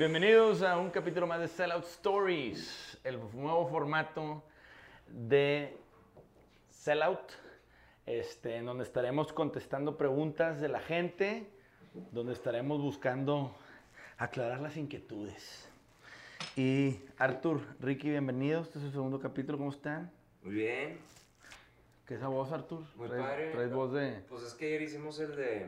Bienvenidos a un capítulo más de Sellout Stories, el nuevo formato de Sellout, este, en donde estaremos contestando preguntas de la gente, donde estaremos buscando aclarar las inquietudes. Y Artur, Ricky, bienvenidos. Este es el segundo capítulo, ¿cómo están? Muy bien, ¿Qué es esa voz, Artur? muy ¿Traes, padre. traes voz de... Pues es que ayer hicimos el de.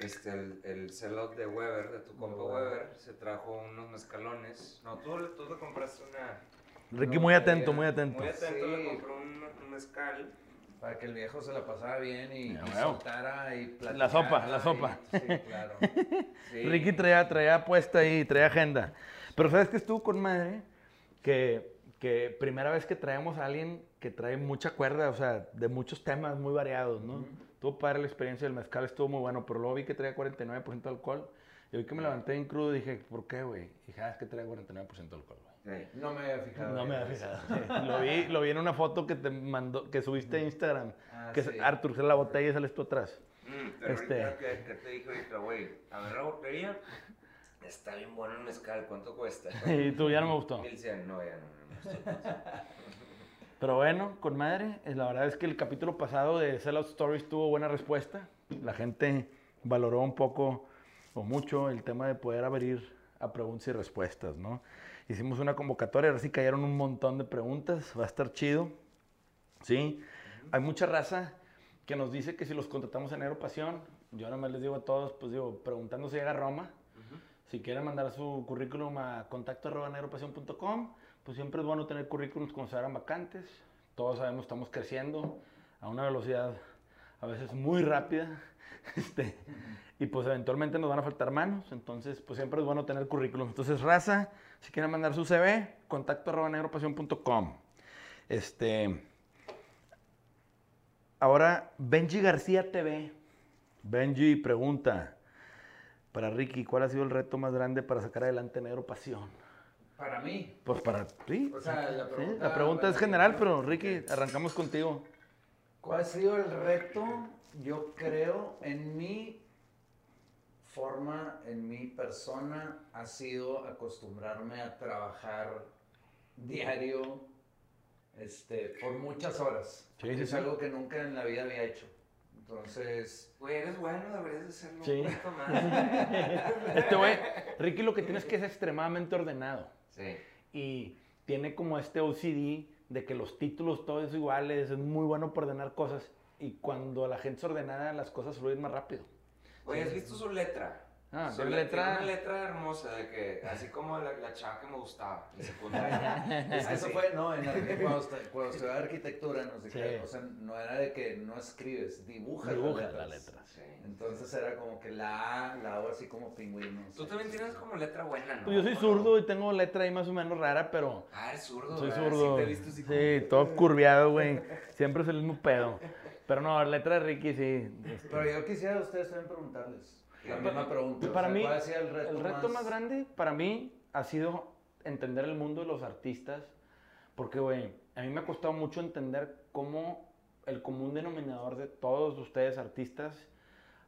Este, el, el sellout de Weber, de tu compa Weber. Se trajo unos mezcalones. No, tú, le- tú le compraste una. Ricky, No, muy atento, muy atento. Muy atento, le compró un, un mezcal. Para que el viejo se la pasara bien y, y soltara y platicara. La sopa, la y- sopa. sí, claro. Sí. Ricky traía, traía puesta ahí, traía agenda. Pero ¿sabes que estuvo con madre? Que, que primera vez que traemos a alguien que trae mucha cuerda, o sea, de muchos temas muy variados, ¿no? Estuvo padre la experiencia del mezcal, estuvo muy bueno, pero luego vi que traía 49% de alcohol. Y vi que me levanté en crudo y dije, ¿por qué, güey? Y dije, ah, es que trae 49% de alcohol. No me había fijado. No me había fijado. sí. Lo vi, lo vi en una foto que te mandó, que subiste a Instagram. Ah, que sí. es la botella y sales tú atrás. Mm, pero Este. que, que te dijo ahorita, güey, a ver la botella. Está bien bueno el mezcal, ¿cuánto cuesta? Y tú ya no me gustó. 1100, no, ya no, no, no. Pero bueno, con madre, eh, la verdad es que el capítulo pasado de Sellout Stories tuvo buena respuesta. La gente valoró un poco o mucho el tema de poder abrir a preguntas y respuestas, ¿no? Hicimos una convocatoria, ahora sí cayeron un montón de preguntas, va a estar chido, ¿sí? Hay mucha raza que nos dice que si los contratamos en Aeropasión, yo nada más les digo a todos, pues digo, preguntando si llega a Roma, si quieren mandar su currículum a contacto arroba negropasión.com, pues siempre es bueno tener currículums cuando se hagan vacantes. Todos sabemos estamos creciendo a una velocidad a veces muy rápida. Este, y pues eventualmente nos van a faltar manos. Entonces, pues siempre es bueno tener currículum. Entonces, raza, si quieren mandar su CV, contacto arroba negropasión.com. Este, ahora, Benji García TV. Benji pregunta para Ricky, ¿cuál ha sido el reto más grande para sacar adelante Negro Pasión? Para mí. Pues para ti. O sea, la Sí, pregunta. la pregunta es general, pero Ricky, arrancamos contigo. ¿Cuál ha sido el reto? Yo creo en mi forma, en mi persona, ha sido acostumbrarme a trabajar diario, este, por muchas horas. Sí, es sí, sí. algo que nunca en la vida había hecho. Entonces, Güey, eres bueno, deberías de hacerlo Sí. un poquito más. Este güey, Ricky lo que tiene es que es extremadamente ordenado. Sí. Y tiene como este OCD de que los títulos todos iguales, es muy bueno por ordenar cosas. Y cuando la gente es ordenada, las cosas fluyen más rápido. Oye, ¿has visto su letra? Ah, su letra. letra- Una letra hermosa, de que, así como la, la chava que me gustaba en secundaria. Es que eso fue, no, en arqui- cuando, cuando estudiaba arquitectura, no sé Sí. qué, o sea, no era de que no escribes, dibujas, Dibuja la letra. Sí. Entonces era como que la A, la O así como pingüinos. Tú también tienes como letra buena, ¿no? Pues yo soy zurdo y tengo letra ahí más o menos rara, pero Ah, eres zurdo. soy ¿verdad? zurdo. Sí, te he visto así como- Sí, todo curviado, güey. Siempre es el mismo pedo. Pero no, la letra de Ricky sí. este, Pero yo quisiera a ustedes también preguntarles la misma pregunta. o Para sea, mí, ¿cuál ha sido el reto, el reto más grande para mí ha sido entender el mundo de los artistas. Porque, güey, a mí me ha costado mucho entender cómo el común denominador de todos ustedes artistas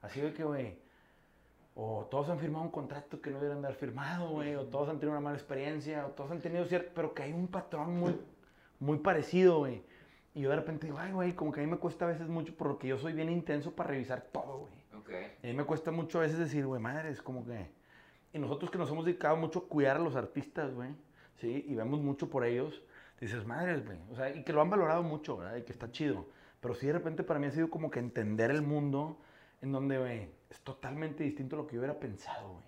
ha sido que, güey, o todos han firmado un contrato que no debieran de haber firmado, güey, o todos han tenido una mala experiencia, o todos han tenido cierto, pero que hay un patrón muy, muy parecido, güey. Y yo de repente digo, ay, güey, como que a mí me cuesta a veces mucho porque yo soy bien intenso para revisar todo, güey. Ok. Y a mí me cuesta mucho a veces decir, güey, madre, es como que... Y nosotros que nos hemos dedicado mucho a cuidar a los artistas, güey, ¿sí? Y vemos mucho por ellos, dices, madre, güey. O sea, y que lo han valorado mucho, ¿verdad? Y que está chido. Pero sí, de repente para mí ha sido como que entender el mundo en donde, güey, es totalmente distinto a lo que yo hubiera pensado, güey.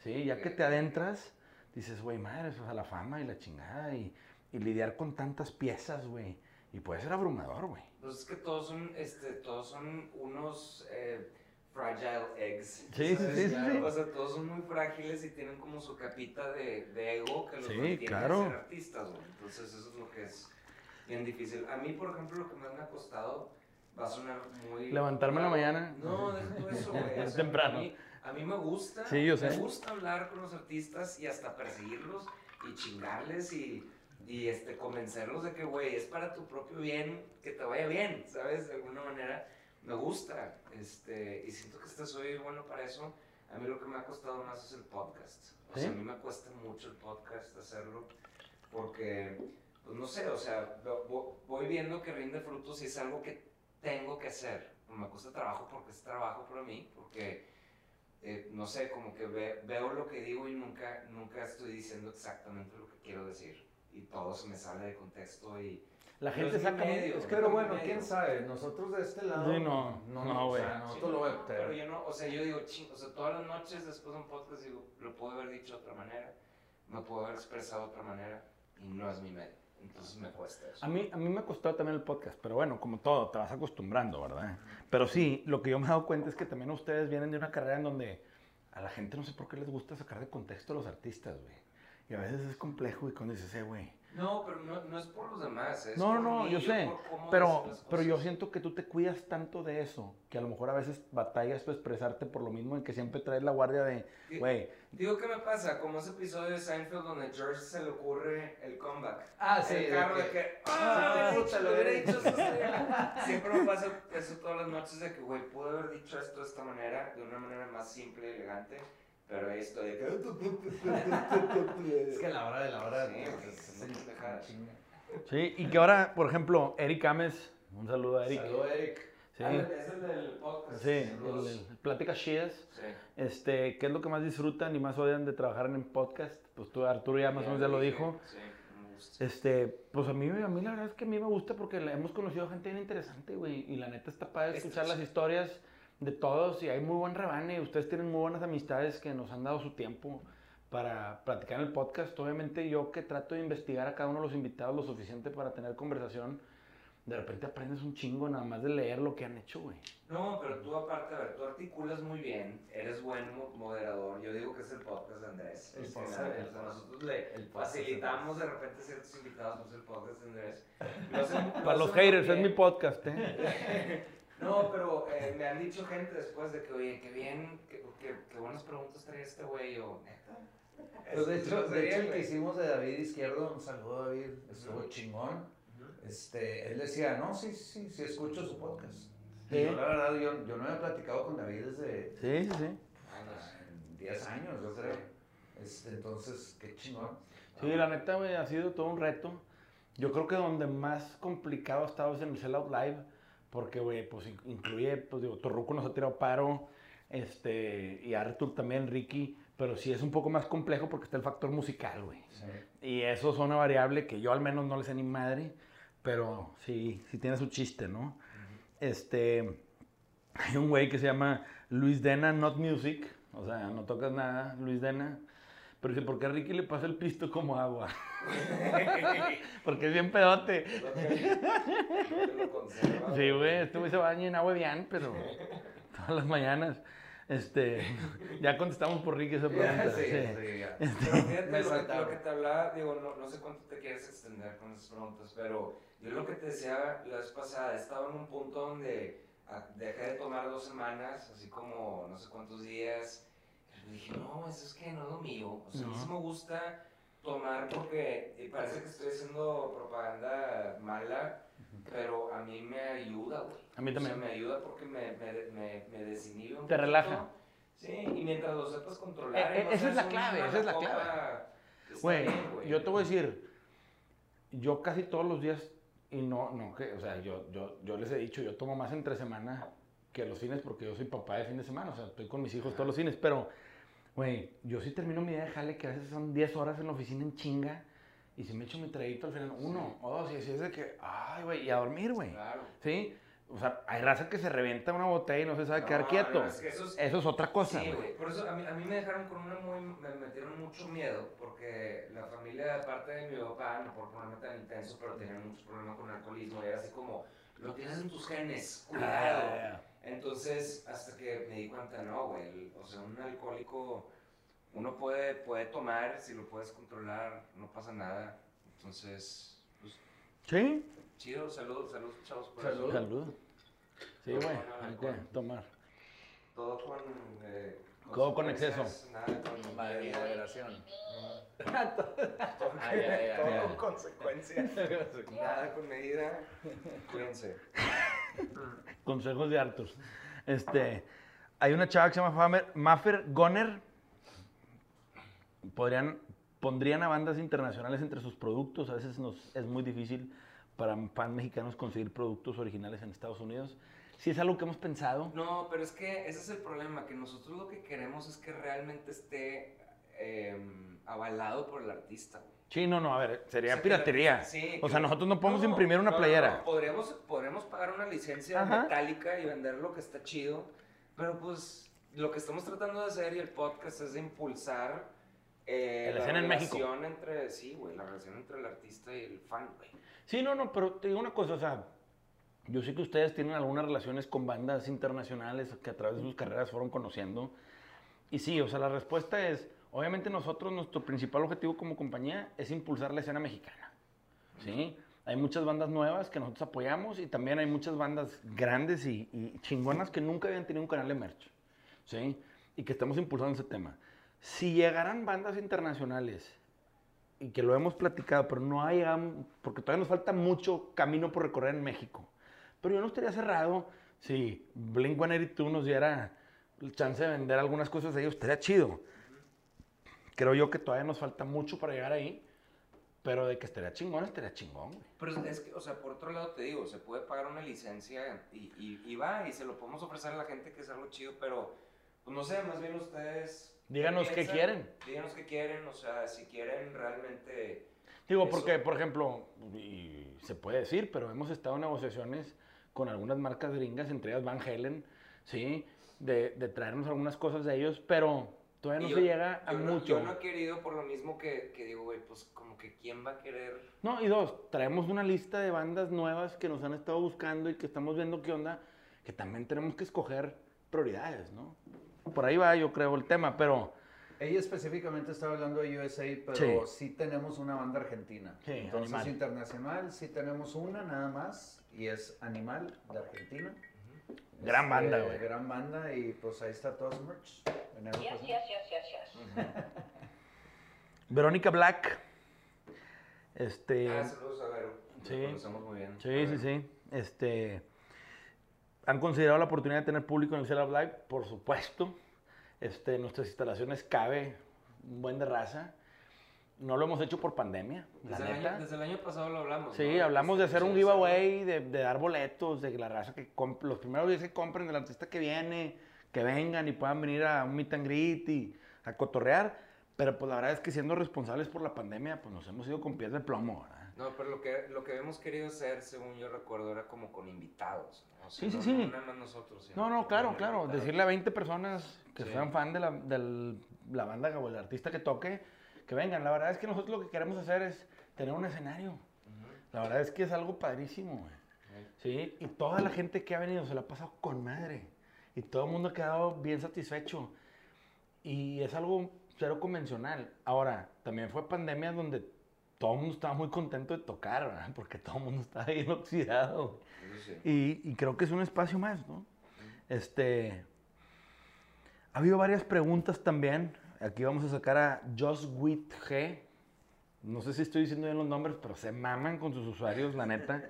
Sí, ya que Ok. te adentras, dices, güey, madre, o sea, la fama y la chingada y, y lidiar con tantas piezas, güey. Y puede ser abrumador, güey. Pues es que todos son, este, todos son unos eh, fragile eggs. Sí, sí, ¿sabes? sí, sí. O sea, todos son muy frágiles y tienen como su capita de, de ego que los Sí, mantiene claro. a ser artistas, güey. Entonces eso es lo que es bien difícil. A mí, por ejemplo, lo que más me ha costado va a sonar muy... Levantarme en la mañana. No, deja eso, güey. Es temprano. A mí, A mí me gusta. Sí, yo sé. Me gusta hablar con los artistas y hasta perseguirlos y chingarles y, y este, convencerlos de que, güey, es para tu propio bien, que te vaya bien, ¿sabes? De alguna manera. Me gusta. Este, y siento que este soy bueno para eso. A mí lo que me ha costado más es el podcast. O sea, ¿Sí? a mí me cuesta mucho el podcast hacerlo porque, pues no sé, o sea, vo- vo- voy viendo que rinde frutos y es algo que tengo que hacer. Me cuesta trabajo porque es trabajo para mí, porque, eh, no sé, como que ve- veo lo que digo y nunca, nunca estoy diciendo exactamente lo que quiero decir. Y todo se me sale de contexto y... La gente saca... medio. es que- Pero bueno, medio. quién sabe, nosotros de este lado. Sí, no, no, o güey. sea, Sí, nosotros lo pero, pero vemos. yo no, o sea, yo digo, ching, o sea, todas las noches después de un podcast digo, lo puedo haber dicho de otra manera, me puedo haber expresado de otra manera y no es mi medio. Entonces me cuesta eso. A mí, a mí me ha costado también el podcast, pero bueno, como todo, te vas acostumbrando, ¿verdad? Pero sí, lo que yo me he dado cuenta es que también ustedes vienen de una carrera en donde a la gente no sé por qué les gusta sacar de contexto a los artistas, güey. Y a veces es complejo y cuando dices, eh, güey. No, pero no, no es por los demás. Es No, por no, mí, yo sé, pero, pero yo siento que tú te cuidas tanto de eso, que a lo mejor a veces batallas para expresarte por lo mismo en que siempre traes la guardia de, güey, Digo, ¿qué me pasa? Como ese episodio de Seinfeld donde George se le ocurre el comeback. Ah, sí, el de carro que- de que, Ah, puta, lo hubiera dicho eso. estaría-". Siempre me pasa eso todas las noches de que, güey, pude haber dicho esto de esta manera, de una manera más simple y elegante, pero ahí estoy de que... Es que a la hora de la hora. Sí, pues, es sí, y que ahora, por ejemplo, Eric Ames, un saludo a Eric. Saludos, Eric. Sí, Ah, es el del podcast. sí, el, el Plática Chidas. Sí. Este, ¿qué es lo que más disfrutan y más odian de trabajar en podcast? Pues tú, Arturo, ya más o menos ya lo dijo. Sí, me gusta. Este, pues a mí, a mí la verdad es que a mí me gusta porque hemos conocido gente bien interesante, güey. Y la neta está padre escuchar las historias de todos y hay muy buen rebane. Ustedes tienen muy buenas amistades que nos han dado su tiempo para platicar en el podcast. Obviamente yo que trato de investigar a cada uno de los invitados lo suficiente para tener conversación, de repente aprendes un chingo nada más de leer lo que han hecho, güey. No, pero tú aparte, a ver, tú articulas muy bien, eres buen mo- moderador. Yo digo que es el podcast de Andrés. El Es que podcast o sea, nosotros le el facilitamos de repente ciertos invitados, no es el podcast de Andrés. Lo hacen- lo Para los haters, es mi podcast, ¿eh? No, pero eh, me han dicho gente después de que, oye, qué bien, qué, buenas preguntas trae este güey, o neta. Pues de hecho, de hecho el que hicimos de David Izquierdo, un saludo David, estuvo Ujú. chingón. Ujú. Este, él decía, no, sí, sí, sí escucho su podcast. Sí. Y yo, la verdad, yo, yo no había platicado con David desde Sí, sí, sí. Años. en 10 años, yo creo. Este, entonces, qué chingón. Sí, la neta, güey, ha sido todo un reto. Yo creo que donde más complicado ha estado es en el Sellout Live, porque, güey, pues in- incluye, pues digo, Torruco nos ha tirado paro, este, y Arthur también, Ricky, pero sí es un poco más complejo porque está el factor musical, güey. Sí. Y eso es una variable que yo al menos no le sé ni madre, pero sí, sí tiene su chiste, ¿no? Este, hay un güey que se llama Luis Dena Not Music, o sea, no tocas nada, Luis Dena. Pero dice, ¿por qué a Ricky le pasa el pisto como agua? Porque es bien pedote. Sí, güey, este güey se baña en agua bien, pero todas las mañanas. Este, ya contestamos por Ricky esa pregunta. Sí, sí. sí, ya. Pero fíjate que, lo que te hablaba, digo, no, no sé cuánto te quieres extender con esas preguntas, pero yo lo que te decía la vez pasada, estaba en un punto donde ah, dejé de tomar dos semanas, así como no sé cuántos días. Y dije, no, eso es que no es lo mío. O sea, a mí sí me gusta tomar porque parece que estoy haciendo propaganda mala, pero a mí me ayuda, güey. A mí O sea, también. me ayuda porque me, me, me, me desinhibe un Te poquito. relaja. Sí, y mientras lo sepas controlar. Eh, no eh, esa es la clave, esa es la clave. Güey, yo te voy a decir, yo casi todos los días, y no, no, que, o sea, yo, yo, yo les he dicho, yo tomo más entre semana que los fines porque yo soy papá de fin de semana, o sea, estoy con mis hijos todos los fines, pero, güey, yo sí termino mi día de jale que a veces son 10 horas en la oficina en chinga, y si me echo mi traguito al final, uno o dos, y así es de que, ay, güey, y a dormir, güey, Claro. ¿sí? O sea, hay raza que se revienta una botella y no se sabe quedar No, quieto. no, es que eso es- Eso es otra cosa, Sí, güey. Por eso a mí, a mí me dejaron con una muy. Me metieron mucho miedo. Porque la familia, aparte de mi papá, no por ponerme tan intenso, pero tenían muchos problemas con el alcoholismo. Y era así como: lo tienes en tus genes, cuidado. Ah, Entonces, hasta que me di cuenta, no, güey. el- O sea, un alcohólico, uno puede, puede tomar, si lo puedes controlar, no pasa nada. Entonces, pues, Sí, chido, salud, salud, chavos. por Salud. eso. salud. Sí, güey, hay que tomar. Todo con eh, Codo con exceso. Nada con Maderación. Todo, Ay, ay, ay, todo con consecuencias. Nada con medida. Cuídense. Consejos de Arthur. Este, hay una chava que se llama Maffer Goner. Podrían, pondrían a bandas internacionales entre sus productos. A veces nos, es muy difícil para fans mexicanos conseguir productos originales en Estados Unidos. Sí es algo que hemos pensado. No, pero es que ese es el problema, que nosotros lo que queremos es que realmente esté em, avalado por el artista. Sí, no, no, a ver, sería O sea, que piratería. sí, o que- sea, nosotros no podemos no, imprimir una no, playera. no, Podríamos, podríamos pagar una licencia Ajá. metálica y vender lo que está chido, pero pues lo que estamos tratando de hacer y el podcast es de impulsar eh, La la escena en relación entre, sí, güey, la relación entre el artista y el fan, güey. Sí, no, no, pero te digo una cosa, o sea, yo sé que ustedes tienen algunas relaciones con bandas internacionales que a través de sus carreras fueron conociendo. Y sí, o sea, la respuesta es, obviamente nosotros, nuestro principal objetivo como compañía es impulsar la escena mexicana. ¿Sí? Hay muchas bandas nuevas que nosotros apoyamos y también hay muchas bandas grandes y, y chingonas que nunca habían tenido un canal de merch. ¿Sí? Y que estamos impulsando ese tema. Si llegaran bandas internacionales y que lo hemos platicado, pero no hay, porque todavía nos falta mucho camino por recorrer en México. Pero yo no estaría cerrado si Blink-182 nos diera el chance de vender algunas cosas de ellos, estaría chido. Creo yo que todavía nos falta mucho para llegar ahí, pero de que estaría chingón, estaría chingón, güey. Pero es- que, o sea, por otro lado te digo, se puede pagar una licencia y, y, y va, y se lo podemos ofrecer a la gente que es algo chido, pero, pues no sé, más bien ustedes... Díganos qué piensan? quieren. Díganos qué quieren, o sea, si quieren realmente... Digo, Eso. porque, por ejemplo, y se puede decir, pero hemos estado en negociaciones con algunas marcas gringas, entre ellas Van Helen, ¿sí? De, de traernos algunas cosas de ellos, pero todavía no y se llega a yo no- mucho. yo no he querido por lo mismo que, que digo, güey, pues como que quién va a querer... No, y dos, traemos una lista de bandas nuevas que nos han estado buscando y que estamos viendo qué onda, que también tenemos que escoger prioridades, ¿no? Por ahí va, yo creo, el tema, pero Ella específicamente estaba hablando de USA, pero Sí. sí, tenemos una banda argentina. Sí, Entonces Animal. internacional sí tenemos una nada más y es Animal de Argentina. Gran Este, banda, güey. Gran banda y pues ahí está todo su merch. Enero Yes, yes, yes, yes, yes. Verónica Black, este... Ah, saludos a Vero. Sí. conocemos muy bien. Sí, sí, sí. Este, ¿Han considerado la oportunidad de tener público en el Cellar Live? Por supuesto. Este, nuestras instalaciones cabe un buen de raza. No lo hemos hecho por pandemia, la Desde el, neta. año, desde el año pasado lo hablamos. Sí, ¿no? hablamos de Pues, hacer un giveaway, de, de dar boletos, de que la raza que comp- los primeros días que compren del artista que viene, que vengan y puedan venir a un meet and greet y a cotorrear. Pero pues la verdad es que siendo responsables por la pandemia, pues nos hemos ido con pies de plomo, ¿verdad? No, pero lo que, lo que habíamos querido hacer, según yo recuerdo, era como con invitados. ¿no? O sea, Sí, sí, no- sí. No nada más nosotros. No, no, claro, claro. invitados. Decirle a 20 personas que Sí. sean fan de la, del- la banda o el artista que toque, que vengan. La verdad es que nosotros lo que queremos hacer es tener un escenario. La verdad es que es algo padrísimo, güey. Sí, y toda la gente que ha venido se la ha pasado con madre. Y todo el mundo ha quedado bien satisfecho. Y es algo cero convencional. Ahora, también fue pandemia donde todo el mundo estaba muy contento de tocar, ¿verdad? Porque todo el mundo estaba bien oxidado. Sí. Y, y creo que es un espacio más, ¿no? Este. Ha habido varias preguntas también. Aquí vamos a sacar a Josh Witt G. No sé si estoy diciendo bien los nombres, pero se maman con sus usuarios, la neta.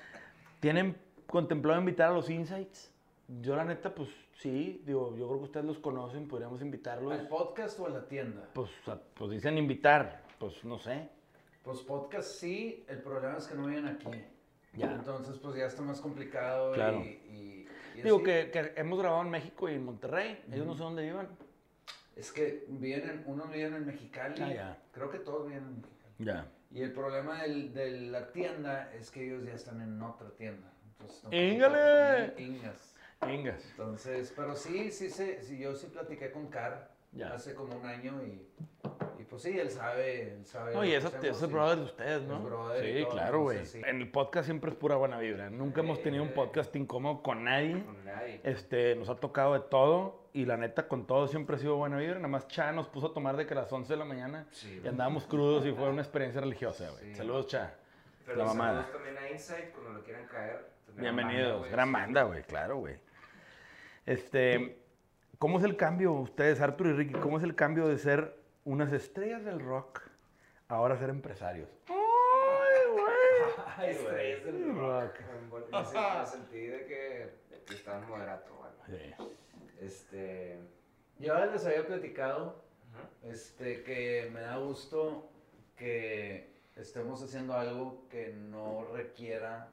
¿Tienen contemplado invitar a los Insights? Yo, la neta, pues sí. Digo, yo creo que ustedes los conocen, podríamos invitarlos. ¿Al podcast o a la tienda? Pues, a- pues dicen invitar. Pues no sé. Pues podcast sí, el problema es que no vienen aquí. Ya. Entonces pues ya está más complicado Claro. y, y- y Digo que, que hemos grabado en México y en Monterrey. Ellos no sé dónde vivan. Es que vienen, unos viven en Mexicali, Ah, ya. creo que todos viven en Mexicali. Ya. Y el problema del- de la tienda es que ellos ya están en otra tienda. Entonces, no- ¡Íngale! Ingas. Vengas. Entonces, pero sí, sí, sí, sí, yo sí platiqué con Car Ya. hace como un año y, y pues sí, él sabe, él sabe. No, lo y eso hacemos es el y- brother de ustedes, ¿no? Es brother sí, todo, claro, güey. sí. En el podcast siempre es pura buena vibra. Nunca hemos tenido un podcast incómodo con nadie. Con nadie. Este, nos ha tocado de todo y la neta con todo siempre ha sido buena vibra. Nada más Cha nos puso a tomar de que a las 11 de la mañana Sí, y andábamos crudos y fue una experiencia religiosa, güey. Sí. Saludos, Cha. Pero la mamada. saludos también a Insight cuando le quieran caer. Bienvenidos. Gran banda, güey, claro, güey. Este, ¿Cómo es el cambio, ustedes, Arthur y Ricky, cómo es el cambio de ser unas estrellas del rock a ahora ser empresarios? ¡Ay, güey! Ay, Estrellas güey. del rock. Sentí, me sentí de que, que estaba en moderato, bueno. Sí. Este. Yo les había platicado este, que me da gusto que estemos haciendo algo que no requiera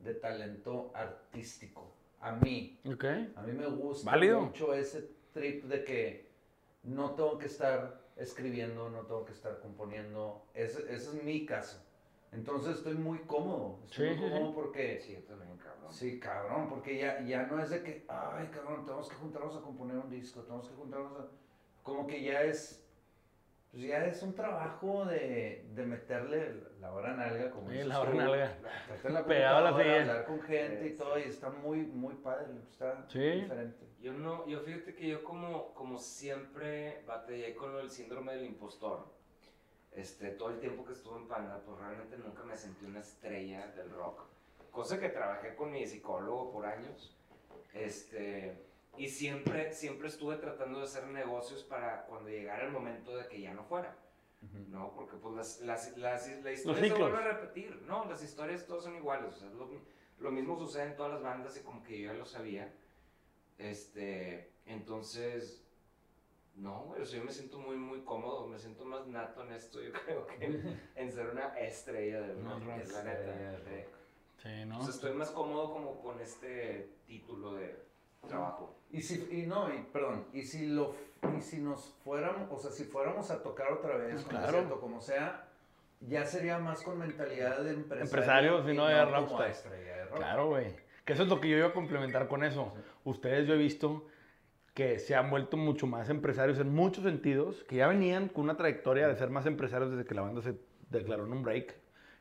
de talento artístico. A mí, Ok. a mí me gusta Válido. mucho ese trip de que no tengo que estar escribiendo, no tengo que estar componiendo. Ese, ese es mi caso. Entonces estoy muy cómodo. Estoy Sí, muy cómodo sí. porque... Sí, yo también, cabrón. Sí, cabrón, porque ya, ya no es de que, ay, cabrón, tenemos que juntarnos a componer un disco, tenemos que juntarnos a... Como que ya es, pues ya es un trabajo de, de meterle la hora nalga, como Sí, dices la hora nalga. la Pegado a la silla. hablar con gente y Sí, todo, sí. y está muy, muy padre, está Sí. diferente. Yo no, yo fíjate que yo como, como siempre batallé con lo del síndrome del impostor. Este, todo el tiempo que estuve en Panda, pues realmente nunca me sentí una estrella del rock. Cosa que trabajé con mi psicólogo por años. Este, y siempre, siempre estuve tratando de hacer negocios para cuando llegara el momento de que ya no fuera. No, porque pues las, las, las- la historia se vuelve a repetir. No, las historias todas son iguales. O sea, lo, lo mismo sucede en todas las bandas y como que yo ya lo sabía. Este, entonces, no, güey, o sea, yo me siento muy, muy cómodo. Me siento más nato en esto, yo creo que en, ser una estrella del rock, es la neta. sí. ¿no? Sea, estoy más cómodo como con este título de trabajo. Y si, y no, y perdón, y si lo, y si nos fuéramos, o sea, si fuéramos a tocar otra vez, un claro. concierto, como sea, ya sería más con mentalidad de empresario. Empresario, si no de rockstar. estrella de rock. Claro, güey. Que eso es lo que yo iba a complementar con eso. Ustedes yo he visto que se han vuelto mucho más empresarios en muchos sentidos, que ya venían con una trayectoria de ser más empresarios desde que la banda se declaró en un break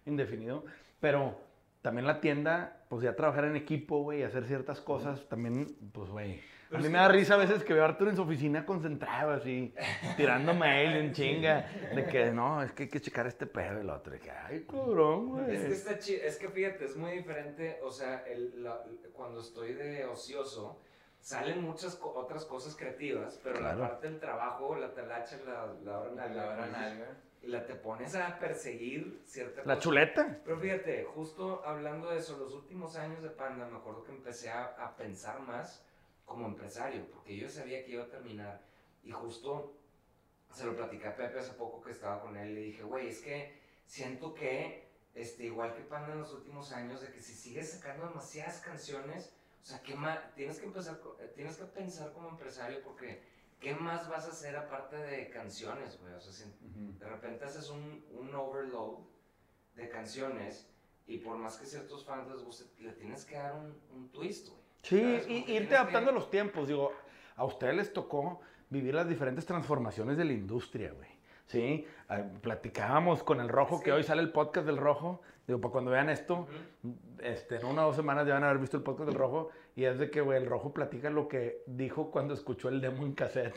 indefinido, pero también la tienda, pues ya trabajar en equipo, güey, hacer ciertas cosas, también, pues, güey. A Pero mí me da risa a veces que veo a Arthur en su oficina concentrado, así, tirando mail en chinga, de que no, es que hay que checar este pedo y el otro, de que, ay, cabrón, güey. Es que está chido, es que fíjate, es muy diferente, o sea, el- la- cuando estoy de ocioso, salen muchas co- otras cosas creativas, pero Claro. la parte del trabajo, la talacha, la, la La. Y la te pones a perseguir cierta La cosa. chuleta. Pero fíjate, justo hablando de eso, los últimos años de Panda, me acuerdo que empecé a, a pensar más como empresario, porque yo sabía que iba a terminar. Y justo se lo platicé a Pepe hace poco que estaba con él y le dije, güey, es que siento que, este, igual que Panda en los últimos años, de que si sigues sacando demasiadas canciones, o sea, ¿qué más? Tienes que, empezar, tienes que pensar como empresario porque ¿qué más vas a hacer aparte de canciones, güey? O sea, si de repente haces un, un overload de canciones y por más que ciertos fans les guste, le tienes que dar un, un twist, güey. Sí, y irte adaptando a que- los tiempos. Digo, a ustedes les tocó vivir las diferentes transformaciones de la industria, güey. Sí, Ah, platicábamos con el Rojo, que Sí. hoy sale el podcast del Rojo. Digo, para cuando vean esto, Ujú. este, en una o dos semanas ya van a haber visto el podcast del Rojo. Y es de que, güey, el Rojo platica lo que dijo cuando escuchó el demo en cassette.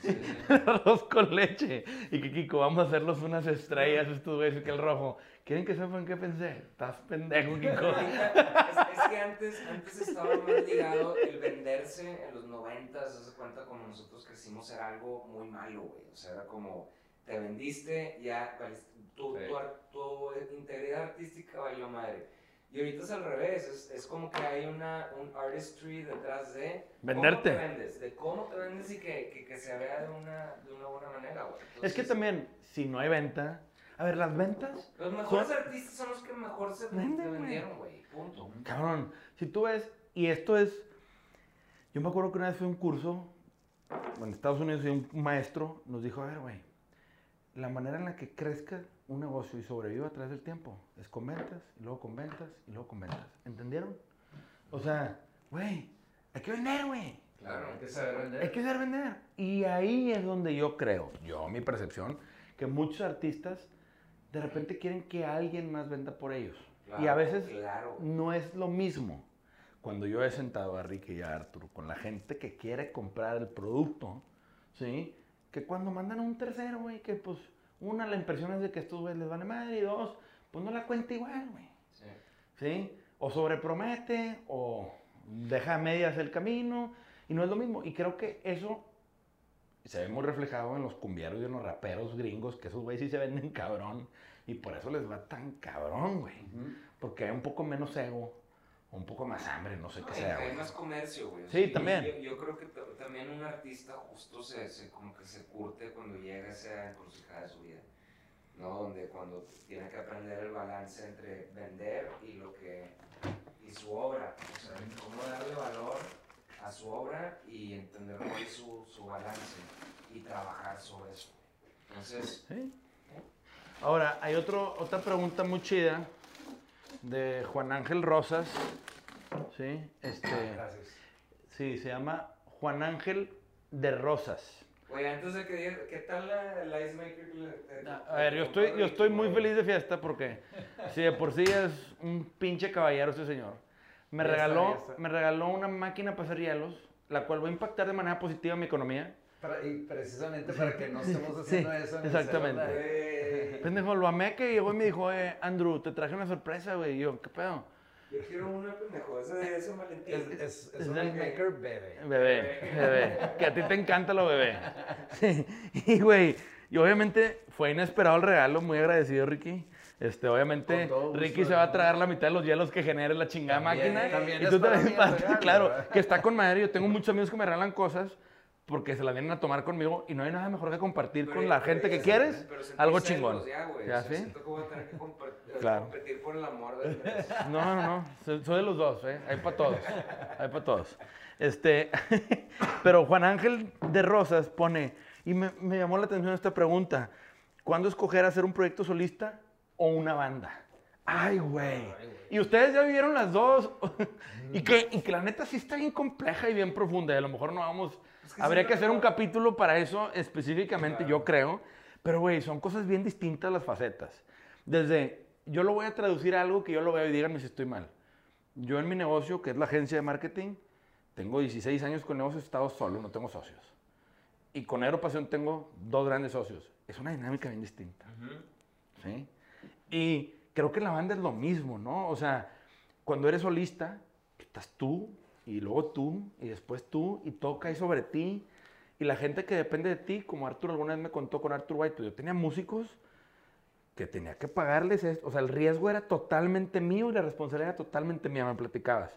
Sí. Arroz con leche. Y que Kiko, vamos a hacerlos unas estrellas estos güeyes. Que el Rojo, ¿quieren que sepan qué pensé? Estás pendejo, Kiko. Es, es que antes, antes estaba más ligado el venderse en los noventas, se cuenta como nosotros crecimos era algo muy malo, güey. O sea, era como, te vendiste, ya, valiste- tu, Sí. tu, tu integridad artística valió madre. Y ahorita es al revés, es, es como que hay una, un artistry detrás de Venderte. cómo te vendes, de cómo te vendes y que, que, que se vea de una, de una buena manera, güey. Es que Entonces, también, si no hay venta. A ver, las ventas Los mejores son- artistas son los que mejor se Venden, vendieron, güey. Punto. Cabrón, si tú ves, y esto es, yo me acuerdo que una vez fui a un curso, en Estados Unidos y un maestro nos dijo, a ver, güey, la manera en la que crezca un negocio y sobreviva a través del tiempo es con ventas, y luego con ventas, y luego con ventas. ¿Entendieron? O sea, güey, hay que vender, güey. Claro. Hay que saber vender. Hay que saber vender. Y ahí es donde yo creo, yo, mi percepción, que muchos artistas de repente quieren que alguien más venda por ellos. y a veces claro. no es lo mismo. Cuando yo he sentado a Ricky y a Arturo con la gente que quiere comprar el producto, ¿sí? Que cuando mandan a un tercero, güey, que pues, una, la impresión es de que estos güeyes les vale madre, y dos, pues no la cuenta igual, güey. Sí. ¿sí? O sobrepromete, o deja a medias el camino. Y no es lo mismo. Y creo que eso se ve muy reflejado en los cumbieros y en los raperos gringos, que esos güeyes sí se venden cabrón. Y por eso les va tan cabrón, güey. Porque hay un poco menos ego, un poco más hambre, no sé No, qué sea, hay güey. más comercio, güey. Sí, sea, también. Yo, yo creo que también un artista justo se, se- como que se curte cuando llega a esa encrucijada de su vida. ¿No? Donde cuando tiene que aprender el balance entre vender y lo que y su obra. O sea, cómo darle valor a su obra y entender cuál es su, su balance y trabajar sobre eso. Entonces, Sí. Ahora, hay otro, otra pregunta muy chida de Juan Ángel Rosas. Sí, este, Gracias. sí, se llama Juan Ángel de Rosas. oye, antes de que digas, ¿qué tal la, el Ice Maker? le- te- A ver, yo estoy, yo estoy muy feliz de fiesta porque si de por sí es un pinche caballero este señor. Me regaló, está. me regaló una máquina para hacer hielos, la cual va a impactar de manera positiva mi economía. Para- y precisamente para que no estemos Sí, haciendo eso en exactamente. Pendejo, lo amé que llegó y me dijo, eh, Andrew, te traje una sorpresa, güey. Y yo, ¿qué pedo? Yo quiero una pendejo, ese de ese Valentín. Es, es, es Es un maker bebé. Bebé, bebé. Que a ti te encanta lo bebé. Sí. Y, güey, y obviamente fue inesperado el regalo, muy agradecido, Ricky. Este, obviamente, gusto, Ricky se va a ¿no? tragar la mitad de los hielos que genere la chingada También, máquina. también y es tú el para- regalo, claro, ¿verdad? que está con madre. Yo tengo muchos amigos que me regalan cosas porque se las vienen a tomar conmigo y no hay nada mejor que compartir Pero- con la gente que quieres algo chingón. Ya, güey. ¿Ya sí? Siento que voy a tener que Claro. competir por el amor del. No, no, no. Soy, soy de los dos, ¿eh? Hay para todos. Hay para todos. Este, pero Juan Ángel de Rosas pone, y me, me llamó la atención esta pregunta, ¿cuándo escoger hacer un proyecto solista o una banda? Ay, güey. Y ustedes ya vivieron las dos. y, que, y que la neta sí está bien compleja y bien profunda. Y a lo mejor no vamos... Es que habría sí, que hacer un capítulo para eso específicamente, Claro. yo creo. Pero, güey, son cosas bien distintas las facetas. Desde, yo lo voy a traducir a algo que yo lo veo y díganme si estoy mal. Yo en mi negocio, que es la agencia de marketing, tengo 16 años con negocios, he estado solo, no tengo socios. Y con Aeropasión tengo dos grandes socios. Es una dinámica bien distinta. ¿sí? Y creo que la banda es lo mismo, ¿no? O sea, cuando eres solista, estás tú, y luego tú, y después tú, y todo cae sobre ti. Y la gente que depende de ti, como Arthur alguna vez me contó con Arthur White, pues yo tenía músicos que tenía que pagarles esto. O sea, el riesgo era totalmente mío y la responsabilidad era totalmente mía, me platicabas.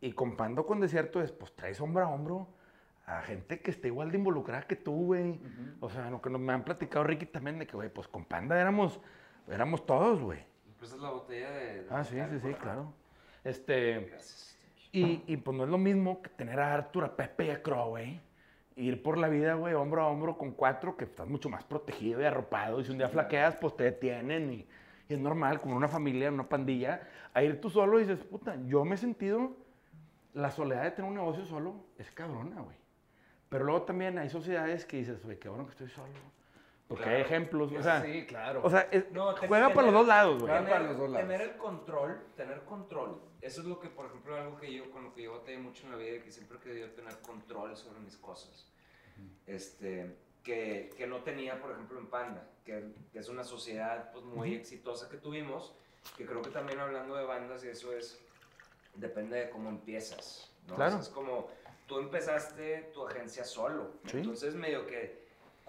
Y con Pando con Desierto es, pues traes hombro a hombro a gente que esté igual de involucrada que tú, güey. O sea, lo que nos- me han platicado Ricky también de que, güey, pues con Panda éramos, éramos todos, güey. ¿Me prestas la botella de.? de Ah, sí, sí, sí, claro. Este, Gracias. Y, y pues no es lo mismo que tener a Arthur, a Pepe y a Crow, güey. Ir por la vida, güey, hombro a hombro con cuatro, que estás mucho más protegido y arropado. Y si un día flaqueas, pues te detienen. Y, y es normal, como una familia, una pandilla. A ir tú solo y dices, puta, yo me he sentido. La soledad de tener un negocio solo es cabrona, güey. Pero luego también hay sociedades que dices, güey, qué bueno que estoy solo. Porque hay Claro. ejemplos, o sea, sí, claro. o sea es- No, juega para tener- los dos lados, güey. Juega para Tener, los dos lados. tener el control, tener control. Eso es lo que, por ejemplo, algo que yo, con lo que yo batallé mucho en la vida, que siempre he querido tener control sobre mis cosas. Este, que, que no tenía, por ejemplo, en Panda, que, que es una sociedad pues, muy exitosa que tuvimos, que creo que también hablando de bandas, y eso es, depende de cómo empiezas. ¿no? Claro. O sea, es como, tú empezaste tu agencia solo, Sí. entonces medio que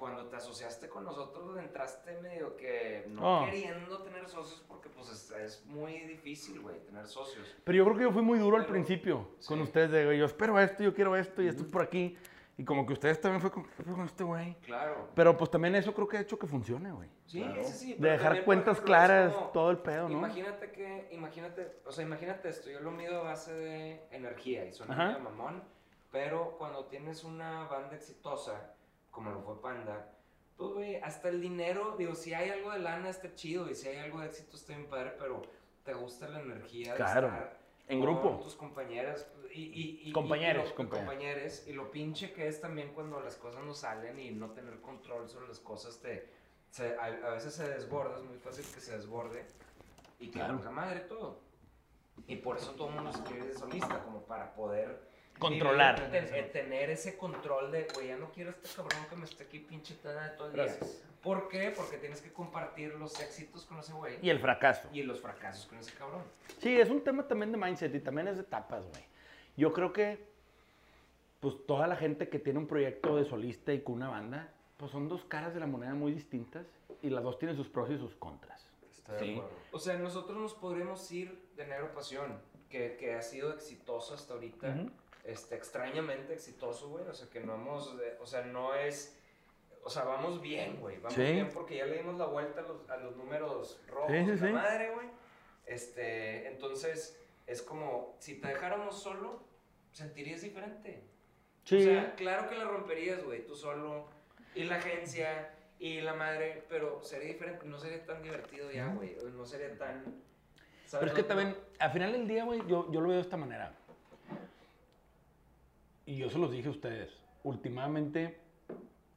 cuando te asociaste con nosotros entraste medio que no Oh. queriendo tener socios porque pues es, es muy difícil, güey, tener socios. Pero yo creo que yo fui muy duro al Pero- principio con sí. ustedes. De, yo espero esto, yo quiero esto y esto es por aquí. Y como que ustedes también fue con, ¿qué pedo con este güey. Claro. Pero pues también eso creo que ha hecho que funcione, güey. Sí, Claro. sí, sí. De dejar cuentas ejemplo, claras, como- todo el pedo, ¿no? Imagínate que, imagínate, o sea, imagínate esto, yo lo mido a base de energía y suena medio mamón, pero cuando tienes una banda exitosa, como lo fue Panda, pues, güey, hasta el dinero, digo, si hay algo de lana está chido y si hay algo de éxito está bien padre, pero te gusta la energía Claro, de estar en con grupo. tus compañeras y, y, y- Compañeros, y lo, compañeros. compañeros, y lo pinche que es también cuando las cosas no salen y no tener control sobre las cosas te se- a, a veces se desborda, es muy fácil que se desborde y que Claro. madre todo. Y por eso todo el mundo se quiere de solista, como para poder Controlar. vivir, ten- eh, tener ese control de, güey, ya no quiero a este cabrón que me esté aquí pinche tada todo el día. Gracias. ¿Por qué? Porque tienes que compartir los éxitos con ese güey Y el fracaso. y los fracasos con ese cabrón. Sí, es un tema también de mindset y también es de etapas, güey. Yo creo que pues toda la gente que tiene un proyecto de solista y con una banda, pues son dos caras de la moneda muy distintas y las dos tienen sus pros y sus contras. Estoy de Sí. acuerdo. O sea, nosotros nos podríamos ir de Negro Pasión, que, que ha sido exitoso hasta ahorita. Ujú. Este, extrañamente exitoso, güey. O sea, que no hemos, eh, o sea, no es, o sea, vamos bien, güey. Vamos Sí. bien porque ya le dimos la vuelta a los, a los números rojos Sí, sí, de la madre, güey. Este, entonces, es como, si te dejáramos solo, sentirías diferente. Sí. O sea, claro que la romperías, güey, tú solo, y la agencia, y la madre, pero sería diferente, no sería tan divertido ya, güey. No sería tan... Pero es que No- también, al final del día, güey, yo, yo lo veo de esta manera. Y yo se los dije a ustedes. Últimamente,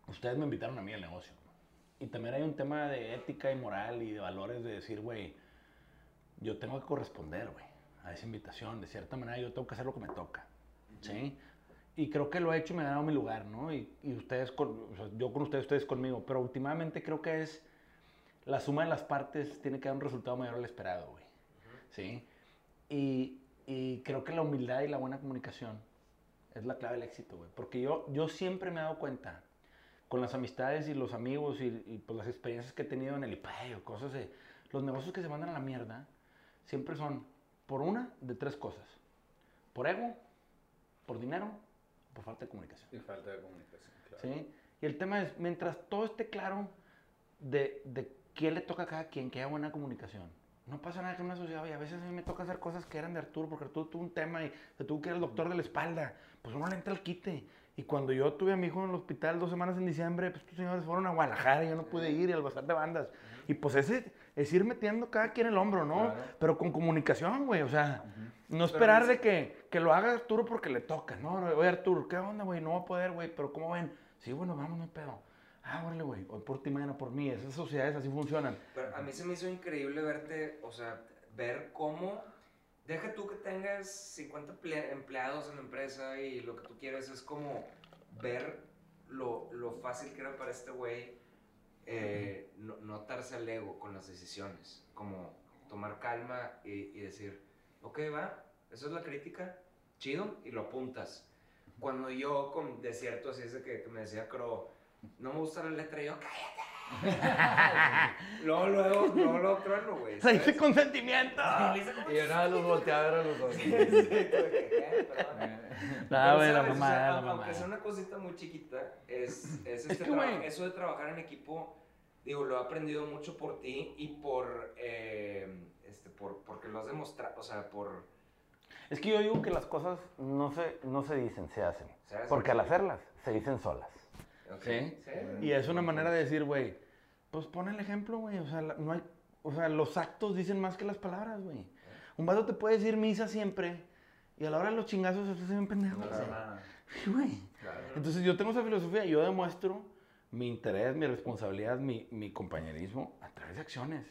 ustedes me invitaron a mí al negocio. Y también hay un tema de ética y moral y de valores de decir, güey, yo tengo que corresponder, güey, a esa invitación. De cierta manera, yo tengo que hacer lo que me toca. ¿Sí? Y creo que lo he hecho y me ha dado mi lugar, ¿no? Y, y ustedes, con, yo con ustedes, ustedes conmigo. Pero últimamente creo que es la suma de las partes tiene que dar un resultado mayor al esperado, güey. ¿sí? Y, y creo que la humildad y la buena comunicación es la clave del éxito, güey. Porque yo, yo siempre me he dado cuenta, con las amistades y los amigos y, y, pues, las experiencias que he tenido en el IPAE o cosas de... Los negocios que se mandan a la mierda siempre son por una de tres cosas. Por ego, por dinero, por falta de comunicación. Y falta de comunicación, claro. ¿sí? Y el tema es, mientras todo esté claro de, de qué le toca a cada quien, que haya buena comunicación. No pasa nada que una sociedad, oye, a veces a mí me toca hacer cosas que eran de Arturo, porque Arturo tuvo un tema y se tuvo que ir al doctor de la espalda. Pues uno le entra al quite. Y cuando yo tuve a mi hijo en el hospital dos semanas en diciembre, pues estos señores fueron a Guadalajara y yo no pude ir y al bazar de bandas. Y pues ese es ir metiendo cada quien el hombro, ¿no? Claro. Pero con comunicación, güey, o sea, no esperar es- de que, que lo haga Arturo porque le toca, ¿no? Oye, Arturo, ¿qué onda, güey? No va a poder, güey, pero ¿cómo ven? Sí, bueno, vamos, no hay pedo. Ah, órale, güey, hoy por ti, mañana por mí. Esas sociedades así funcionan. Pero a mí se me hizo increíble verte, o sea, ver cómo, deja tú que tengas 50 emple- empleados en la empresa y lo que tú quieres es como ver lo, lo fácil que era para este güey eh, no, al ego con las decisiones, como tomar calma y, y decir, ok, va, eso es la crítica, chido, y lo apuntas. Cuando yo con desierto así es de que, que me decía Crow, no me gusta la letra, y yo, cállate. luego, luego, luego, luego trueno, güey. ¡Se dice consentimiento! Y yo nada los volteaba a ver a los dos. Aunque sea una cosita muy chiquita, es, es, este eso de trabajar en equipo, digo, lo he aprendido mucho por ti y por, eh, este, por, porque lo has demostrado, o sea, por... Es que yo digo que las cosas no se, no se dicen, se hacen. se hace Porque al hacerlas, se dicen solas. ¿Sí? sí. Y es una manera de decir, güey, pues pon el ejemplo, güey. O sea, no hay, o sea, los actos dicen más que las palabras, güey. Un vato te puede decir misa siempre y a la hora de los chingazos se hace bien pendejo. No. Claro. Entonces yo tengo esa filosofía, yo demuestro mi interés, mi responsabilidad, mi, mi compañerismo a través de acciones.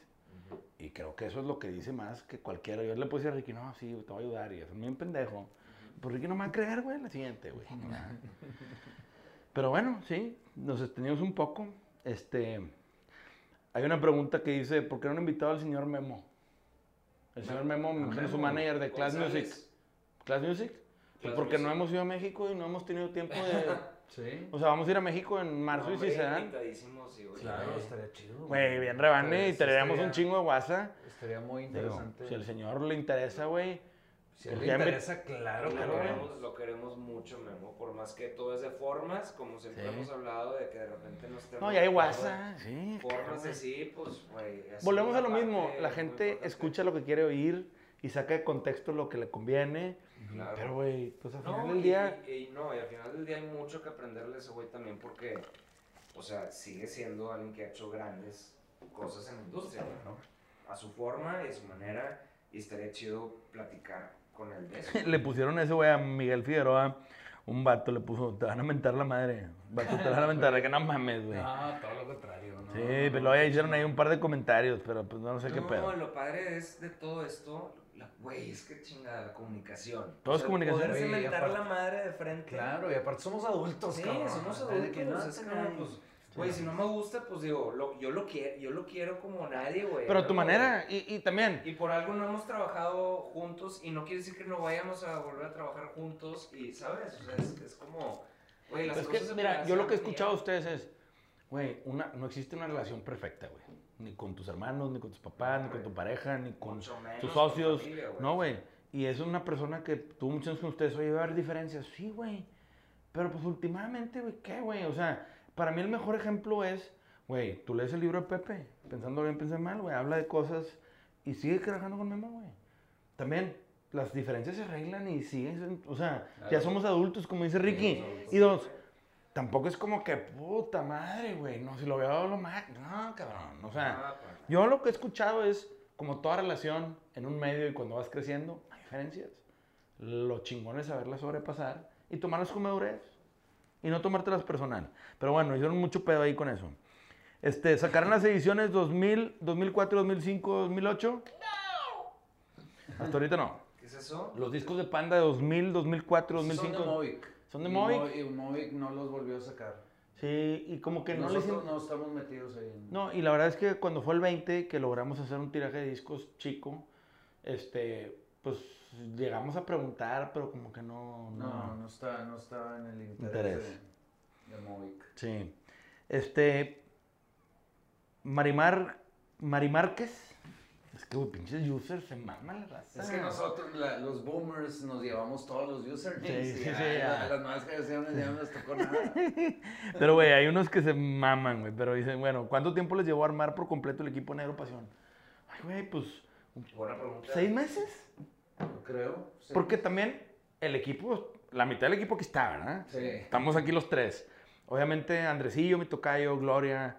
Y creo que eso es lo que dice más que cualquiera. Yo le puedo decir a Ricky, no, sí, te voy a ayudar y es bien pendejo. Pues Ricky no me va a creer, güey, la siguiente, güey. Pero bueno, sí, nos extendimos un poco. Este, hay una pregunta que dice, ¿por qué no han invitado al señor Memo? El señor Memo, me imagino, su Memo manager de Class González. Music. ¿Class Music? Pues Class porque no hemos ido a México y no hemos tenido tiempo de... Sí. O sea, vamos a ir a México en marzo y Hombre, si se dan. sí, güey. Claro, estaría chido. Güey, bien rebane y traeríamos un chingo de guasa. Estaría muy Digo, interesante. si al señor le interesa, güey. Si pues le me- interesa, claro que lo, queremos, lo queremos mucho, Memo, por más que todo es de formas, como siempre Sí. hemos hablado, de que de repente nos No, ya hay tenemos guasa. Sí. claro, Formas güey. así, pues, güey. Volvemos a lo mismo. La gente escucha lo que quiere oír y saca de contexto lo que le conviene. Claro. Pero, güey, pues al final No, del y, día. y- y no, y al final del día hay mucho que aprenderle a ese güey también porque, o sea, sigue siendo alguien que ha hecho grandes cosas en la industria, ¿no? A su forma y a su manera, y estaría chido platicar con él de eso. Le pusieron ese güey a Miguel Figueroa. Un vato le puso, te van a mentar la madre. Vato, te van a mentar, que no mames, güey. No, todo lo contrario. No, Sí, no, pero no, luego ya no, hicieron no. ahí un par de comentarios, pero pues no sé qué no, pedo. lo padre es de todo esto, la- güey, es que chingada, la comunicación. Todo es comunicación. Poderse mentar aparte- la madre de frente. Claro, y aparte somos adultos, Sí, cabrón. somos O que adultos, no es pues, Güey, si no me gusta, pues digo, lo- yo, lo quiero, yo lo quiero como nadie, güey. Pero a tu ¿no, manera, y, y también? Y por algo no hemos trabajado juntos y no quiere decir que no vayamos a volver a trabajar juntos y, ¿sabes? O sea, es, es como, güey, las es cosas que, mira, yo lo que he escuchado a ustedes es, güey, una, no existe una relación perfecta, güey. Ni con tus hermanos, ni con tus papás, ni con tu pareja, ni con Mucho menos tus con socios. familia, güey. No, güey. Y es una persona que tuvo muchos años con ustedes, oye, va a haber diferencias. Sí, güey. Pero pues últimamente, güey, ¿qué, güey? O sea, para mí el mejor ejemplo es, güey, tú lees el libro de Pepe, pensando bien, pensé mal, güey, habla de cosas y sigue trabajando con Memo, güey. También, las diferencias se arreglan y siguen, o sea, ya somos adultos, como dice Ricky. Y dos, tampoco es como que, puta madre, güey, no, si lo veo lo más, no, cabrón, o sea... Pa. Yo lo que he escuchado es, como toda relación en un medio y cuando vas creciendo, hay diferencias. Lo chingón es saberlas sobrepasar y tomarlas con madurez. Y no tomártelas personal. Pero bueno, hicieron mucho pedo ahí con eso. Este, ¿Sacaron las ediciones 2000, 2004, 2005, 2008? No. Hasta ahorita no. ¿Qué es eso? Los discos de Panda de 2000, 2004, Son 2005. de Movic. ¿Son de Movic? Mo- Y Movic no los volvió a sacar. Sí, y como que no le Nosotros hicieron... no estamos metidos ahí. en- No, y la verdad es que cuando fue el 20 que logramos hacer un tiraje de discos chico, este, pues llegamos a preguntar, pero como que no... No, no está, no está en el interés, Interés. de, de Movic. Sí. Este, Marimar, Mari Márquez. Es que, güey, pinches users se maman la raza. Es que nosotros, la- los boomers, nos llevamos todos los usernames. Sí, sí, sí, ya. las nuevas generaciones ya no les tocó nada. Pero, güey, hay unos que se maman, güey, pero dicen, bueno, ¿cuánto tiempo les llevó a armar por completo el equipo Negro Pasión? Ay, güey, pues, Buena pregunta. ¿seis meses? Creo. sí. Porque también el equipo, la mitad del equipo aquí está, ¿verdad? Sí. Estamos aquí los tres. Obviamente Andresillo, mi tocayo, Gloria,